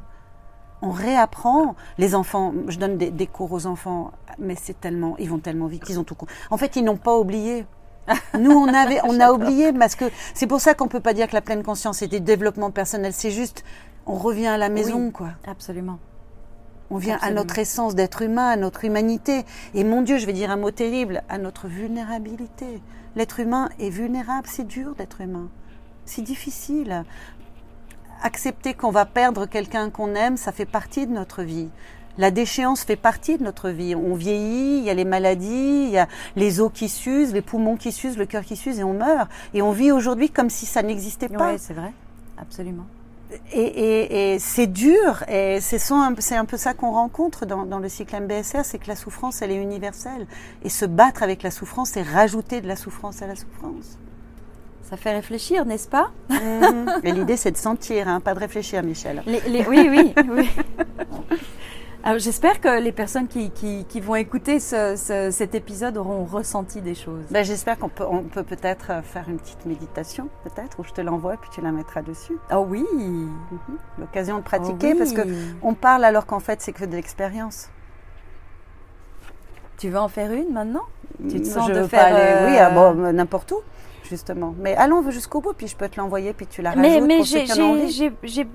On réapprend. Les enfants, je donne des, des cours aux enfants, mais c'est tellement, ils vont tellement vite, ils ont tout. En fait, ils n'ont pas oublié. Nous, on avait, on a oublié parce que c'est pour ça qu'on peut pas dire que la pleine conscience est du développement personnel. C'est juste, on revient à la maison, Oui. quoi. Absolument. On vient Absolument. à notre essence d'être humain, à notre humanité. Et mon Dieu, je vais dire un mot terrible, à notre vulnérabilité. L'être humain est vulnérable, c'est dur d'être humain. C'est difficile. Accepter qu'on va perdre quelqu'un qu'on aime, ça fait partie de notre vie. La déchéance fait partie de notre vie. On vieillit, il y a les maladies, il y a les os qui s'usent, les poumons qui s'usent, le cœur qui s'use et on meurt. Et on vit aujourd'hui comme si ça n'existait pas. Oui, c'est vrai. Absolument. Et, et- et c'est dur, et c'est un peu ça qu'on rencontre dans, dans le cycle MBSR, c'est que la souffrance, elle est universelle. Et se battre avec la souffrance, c'est rajouter de la souffrance à la souffrance. Ça fait réfléchir, n'est-ce pas et l'idée, c'est de sentir, hein, pas de réfléchir, Michel. Les- les- Oui, oui, oui. Alors, J'espère que les personnes qui, qui- qui vont écouter ce- ce- cet épisode auront ressenti des choses. Ben, J'espère qu'on peut on peut peut-être faire une petite méditation, peut-être, où je te l'envoie, puis tu la mettras dessus. Oh oui Mhm. L'occasion de Oh pratiquer, oui. parce que on parle alors qu'en fait, c'est que de l'expérience. Tu veux en faire une maintenant? Tu te sens je de veux faire, pas aller, oui, euh, ah bon, n'importe où, justement. Mais allons jusqu'au bout, puis je peux te l'envoyer, puis tu la rajoutes Mais, mais pour j'ai, j'ai,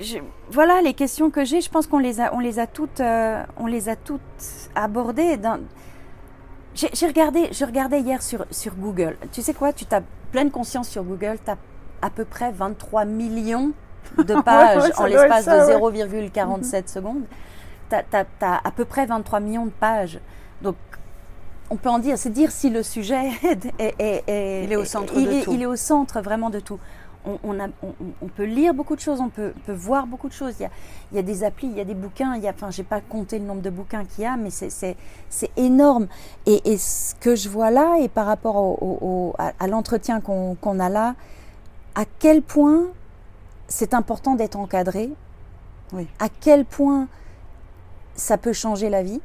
j'ai, voilà les questions que j'ai. Je pense qu'on les a, on les a toutes, euh, on les a toutes abordées. Dans... J'ai, regardé, je regardais hier sur sur Google. Tu sais quoi? Tu tapes pleine conscience sur Google. T'as à peu près 23 millions de pages ouais, en l'espace de ouais. 0,47 secondes. T'as, t'as à peu près 23 millions de pages. Donc on peut en dire, c'est dire si le sujet est, est- est- est- Il est au centre il de tout. Il est au centre vraiment de tout. On, on a- on- on peut lire beaucoup de choses, on peut, peut voir beaucoup de choses. Il y, a, il y a des applis, il y a des bouquins. Il y a, enfin, j'ai pas compté le nombre de bouquins qu'il y a, mais c'est, énorme. Et, et ce que je vois là, et par rapport au, au- au- à, à l'entretien qu'on, qu'on a là, à quel point c'est important d'être encadré? Oui. À quel point ça peut changer la vie?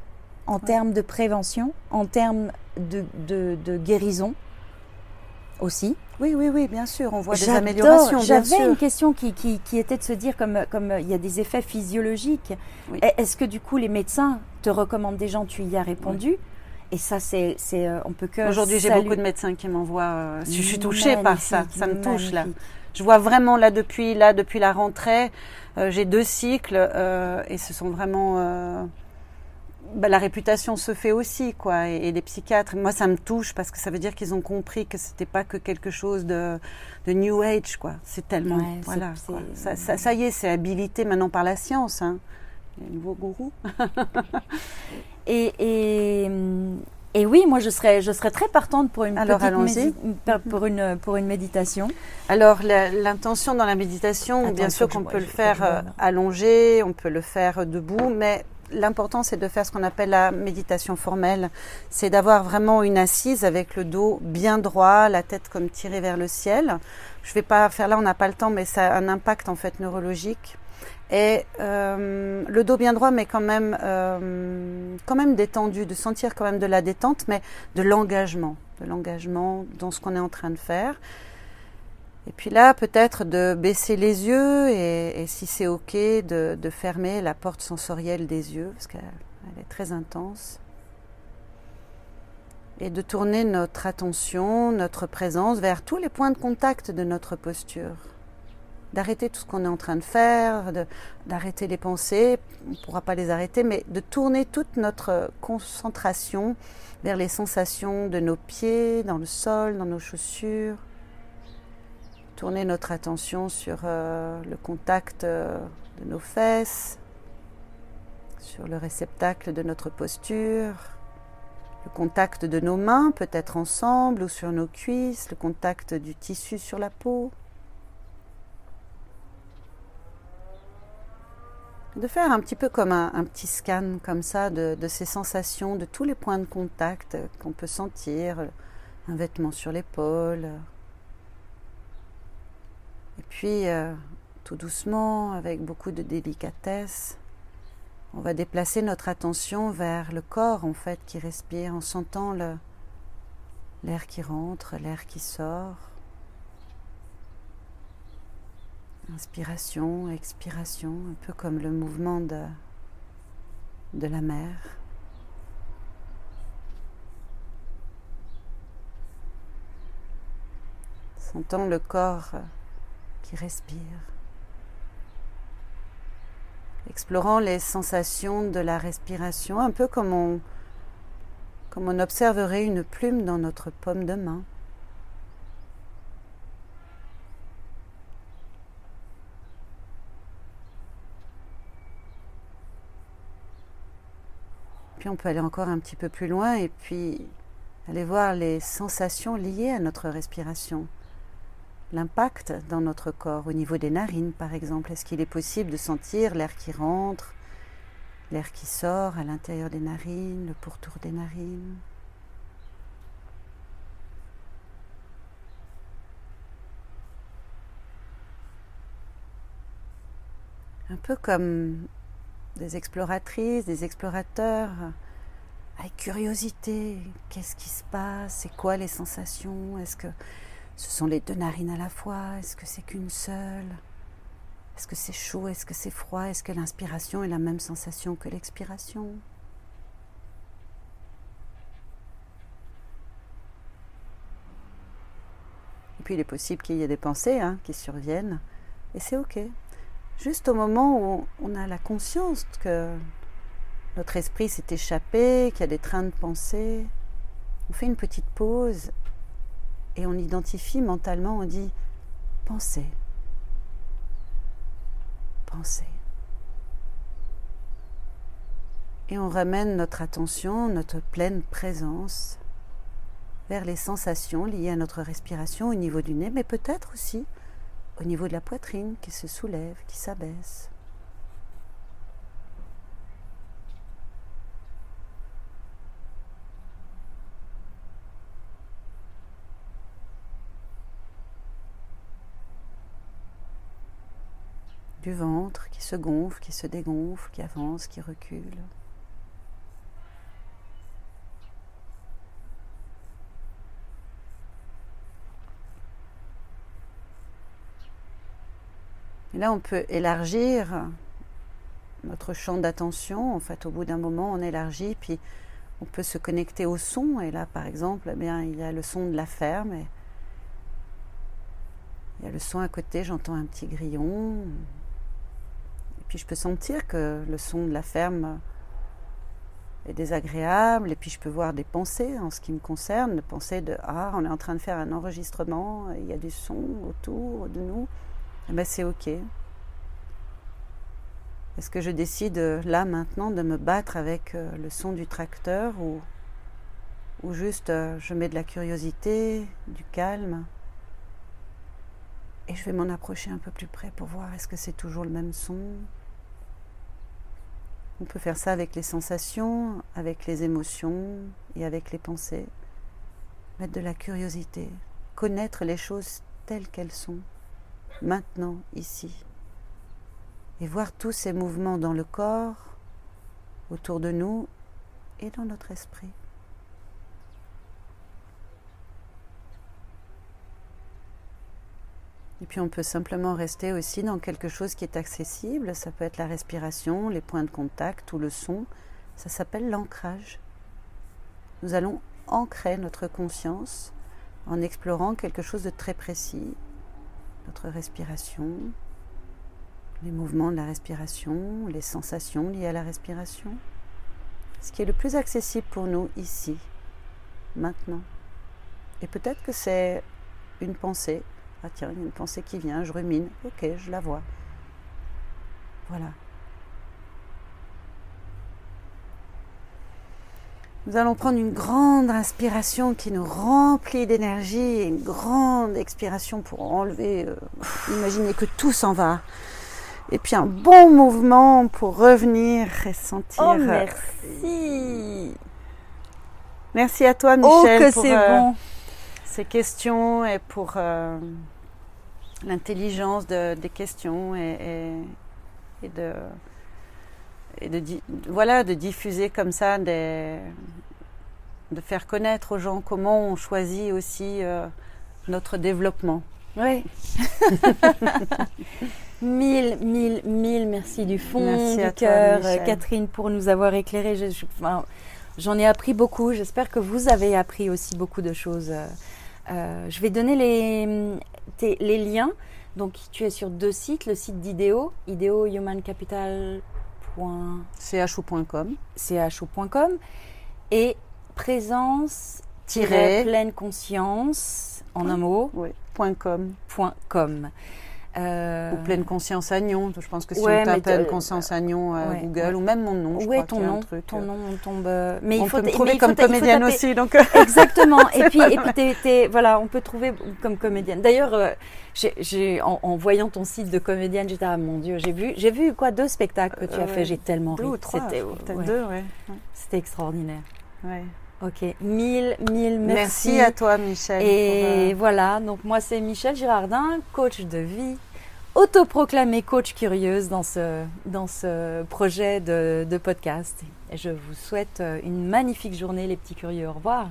En termes de prévention, en termes de, de, de guérison aussi. Oui, oui, oui, bien sûr, on voit des améliorations, J'avais une question qui, qui, qui était de se dire, comme, comme euh, il y a des effets physiologiques, Oui. est- est-ce que du coup les médecins te recommandent des gens, tu y as répondu? Et ça, c'est, c'est, euh, on peut que. Aujourd'hui, j'ai beaucoup de médecins qui m'envoient. euh, je suis touchée par ça, ça me touche là. Je vois vraiment là depuis là depuis la rentrée, euh, j'ai deux cycles euh, et ce sont vraiment bah, la réputation se fait aussi quoi et, et les psychiatres. Moi, ça me touche parce que ça veut dire qu'ils ont compris que c'était pas que quelque chose de, de new age quoi. C'est tellement Ouais, voilà. quoi. Ça, ça, ça y est, c'est habilité maintenant par la science. Hein. Les nouveaux gourous. Et, et, et oui, moi je serais, je serais très partante pour une Alors, petite mési- pour une, pour une méditation. Alors l'intention dans la méditation, Attends, bien sûr qu'on peut le faire euh, allongé, on peut le faire debout, mais l'important c'est de faire ce qu'on appelle la méditation formelle. C'est d'avoir vraiment une assise avec le dos bien droit, la tête comme tirée vers le ciel. Je vais pas faire là, on n'a pas le temps, mais ça a un impact en fait neurologique. Et euh, le dos bien droit, mais quand même, euh, quand même détendu, de sentir quand même de la détente, mais de l'engagement, de l'engagement dans ce qu'on est en train de faire. Et puis là, peut-être de baisser les yeux et, si c'est OK, de, fermer la porte sensorielle des yeux, parce qu'elle elle est très intense. Et de tourner notre attention, notre présence vers tous les points de contact de notre posture. D'arrêter tout ce qu'on est en train de faire, d'arrêter les pensées, on ne pourra pas les arrêter, mais de tourner toute notre concentration vers les sensations de nos pieds, dans le sol, dans nos chaussures tourner notre attention sur euh, le contact euh, de nos fesses, sur le réceptacle de notre posture, le contact de nos mains, peut-être ensemble ou sur nos cuisses, le contact du tissu sur la peau. de faire un petit peu comme un, petit scan comme ça de, ces sensations, de tous les points de contact qu'on peut sentir, un vêtement sur l'épaule. Et puis, euh, tout doucement, avec beaucoup de délicatesse, on va déplacer notre attention vers le corps en fait qui respire en sentant l'air qui rentre, l'air qui sort. Inspiration, expiration, un peu comme le mouvement de, de la mer. Sentant le corps qui respire. Explorant les sensations de la respiration, un peu comme on, comme on observerait une plume dans notre paume de main. Puis on peut aller encore un petit peu plus loin et puis aller voir les sensations liées à notre respiration. L'impact dans notre corps, au niveau des narines par exemple. Est-ce qu'il est possible de sentir l'air qui rentre, l'air qui sort à l'intérieur des narines, le pourtour des narines? Un peu comme des exploratrices, des explorateurs, avec curiosité. Qu'est-ce qui se passe? C'est quoi les sensations? Est-ce que ce sont les deux narines à la fois. Est-ce que c'est qu'une seule? Est-ce que c'est chaud? Est-ce que c'est froid? Est-ce que l'inspiration est la même sensation que l'expiration? Et puis il est possible qu'il y ait des pensées hein, qui surviennent, et c'est ok. Juste au moment où on a la conscience que notre esprit s'est échappé, qu'il y a des trains de pensée, on fait une petite pause et on identifie mentalement, on dit pensez, pensez. Et on ramène notre attention, notre pleine présence vers les sensations liées à notre respiration au niveau du nez, mais peut-être aussi au niveau de la poitrine qui se soulève, qui s'abaisse. Du ventre qui se gonfle, qui se dégonfle, qui avance, qui recule. Et là, on peut élargir notre champ d'attention. En fait, au bout d'un moment, on élargit, puis on peut se connecter au son. Et là, par exemple, eh bien, il y a le son de la ferme. Il y a le son à côté, j'entends un petit grillon. Et puis je peux sentir que le son de la ferme est désagréable. Et puis je peux voir des pensées en ce qui me concerne, des pensées de Ah, on est en train de faire un enregistrement, il y a du son autour de nous eh ben c'est ok. Est-ce que je décide là maintenant de me battre avec euh, le son du tracteur ou, ou juste euh, je mets de la curiosité, du calme et je vais m'en approcher un peu plus près pour voir est-ce que c'est toujours le même son? On peut faire ça avec les sensations, avec les émotions et avec les pensées. Mettre de la curiosité, connaître les choses telles qu'elles sont maintenant, ici. Et voir tous ces mouvements dans le corps, autour de nous et dans notre esprit. Et puis on peut simplement rester aussi dans quelque chose qui est accessible. Ça peut être la respiration, les points de contact ou le son. Ça s'appelle l'ancrage. Nous allons ancrer notre conscience en explorant quelque chose de très précis, notre respiration, les mouvements de la respiration, les sensations liées à la respiration. Ce qui est le plus accessible pour nous ici, maintenant. Et peut-être que c'est une pensée. Ah tiens, il y a une pensée qui vient, je rumine. Ok, je la vois. Voilà. Nous allons prendre une grande inspiration qui nous remplit d'énergie et une grande expiration pour enlever. Euh, imaginez que tout s'en va. Et puis un bon mouvement pour revenir et sentir. Oh, merci. Merci à toi, Oh, Michel, que pour c'est euh, bon. Ces questions et pour euh, l'intelligence de- des questions et, et- et de, et de, di- voilà, de diffuser comme ça, des, de faire connaître aux gens comment on choisit aussi euh, notre développement. Oui. mille, mille, mille merci du fond Merci du cœur, euh, Catherine, pour nous avoir éclairé. Je- je- enfin, J'en ai appris beaucoup. J'espère que vous avez appris aussi beaucoup de choses. Euh, je vais donner les, tes- les liens. Donc, tu es sur deux sites. Le site d'IDEO, ideohumancapital.com chu.com et présence Tiret. pleine conscience en un mot Oui, com. Euh, Ou pleine conscience Agnon. Je pense que si ouais, on tape pleine de- conscience Agnon ouais, Google, ouais. ou même mon nom, je crois ton nom, truc, ton euh, nom, on tombe. euh, Mais on il faut peut me trouver comme comédienne taper- aussi. Donc, Exactement. et puis, et puis t'es- voilà, on peut trouver comme comédienne. D'ailleurs, euh, j'ai- en, en voyant ton site de comédienne, j'étais ah mon dieu, j'ai vu, j'ai vu quoi deux spectacles que tu Euh, as fait, j'ai tellement deux ri. ou trois, peut-être deux, ouais. c'était extraordinaire. Ouais. Ok, mille, mille merci. Merci à toi, Michel. Et pour, euh, voilà, donc moi c'est Michel Girardin, coach de vie, autoproclamée coach curieuse dans ce, dans ce projet de, podcast. Je vous souhaite une magnifique journée les petits curieux. Au revoir.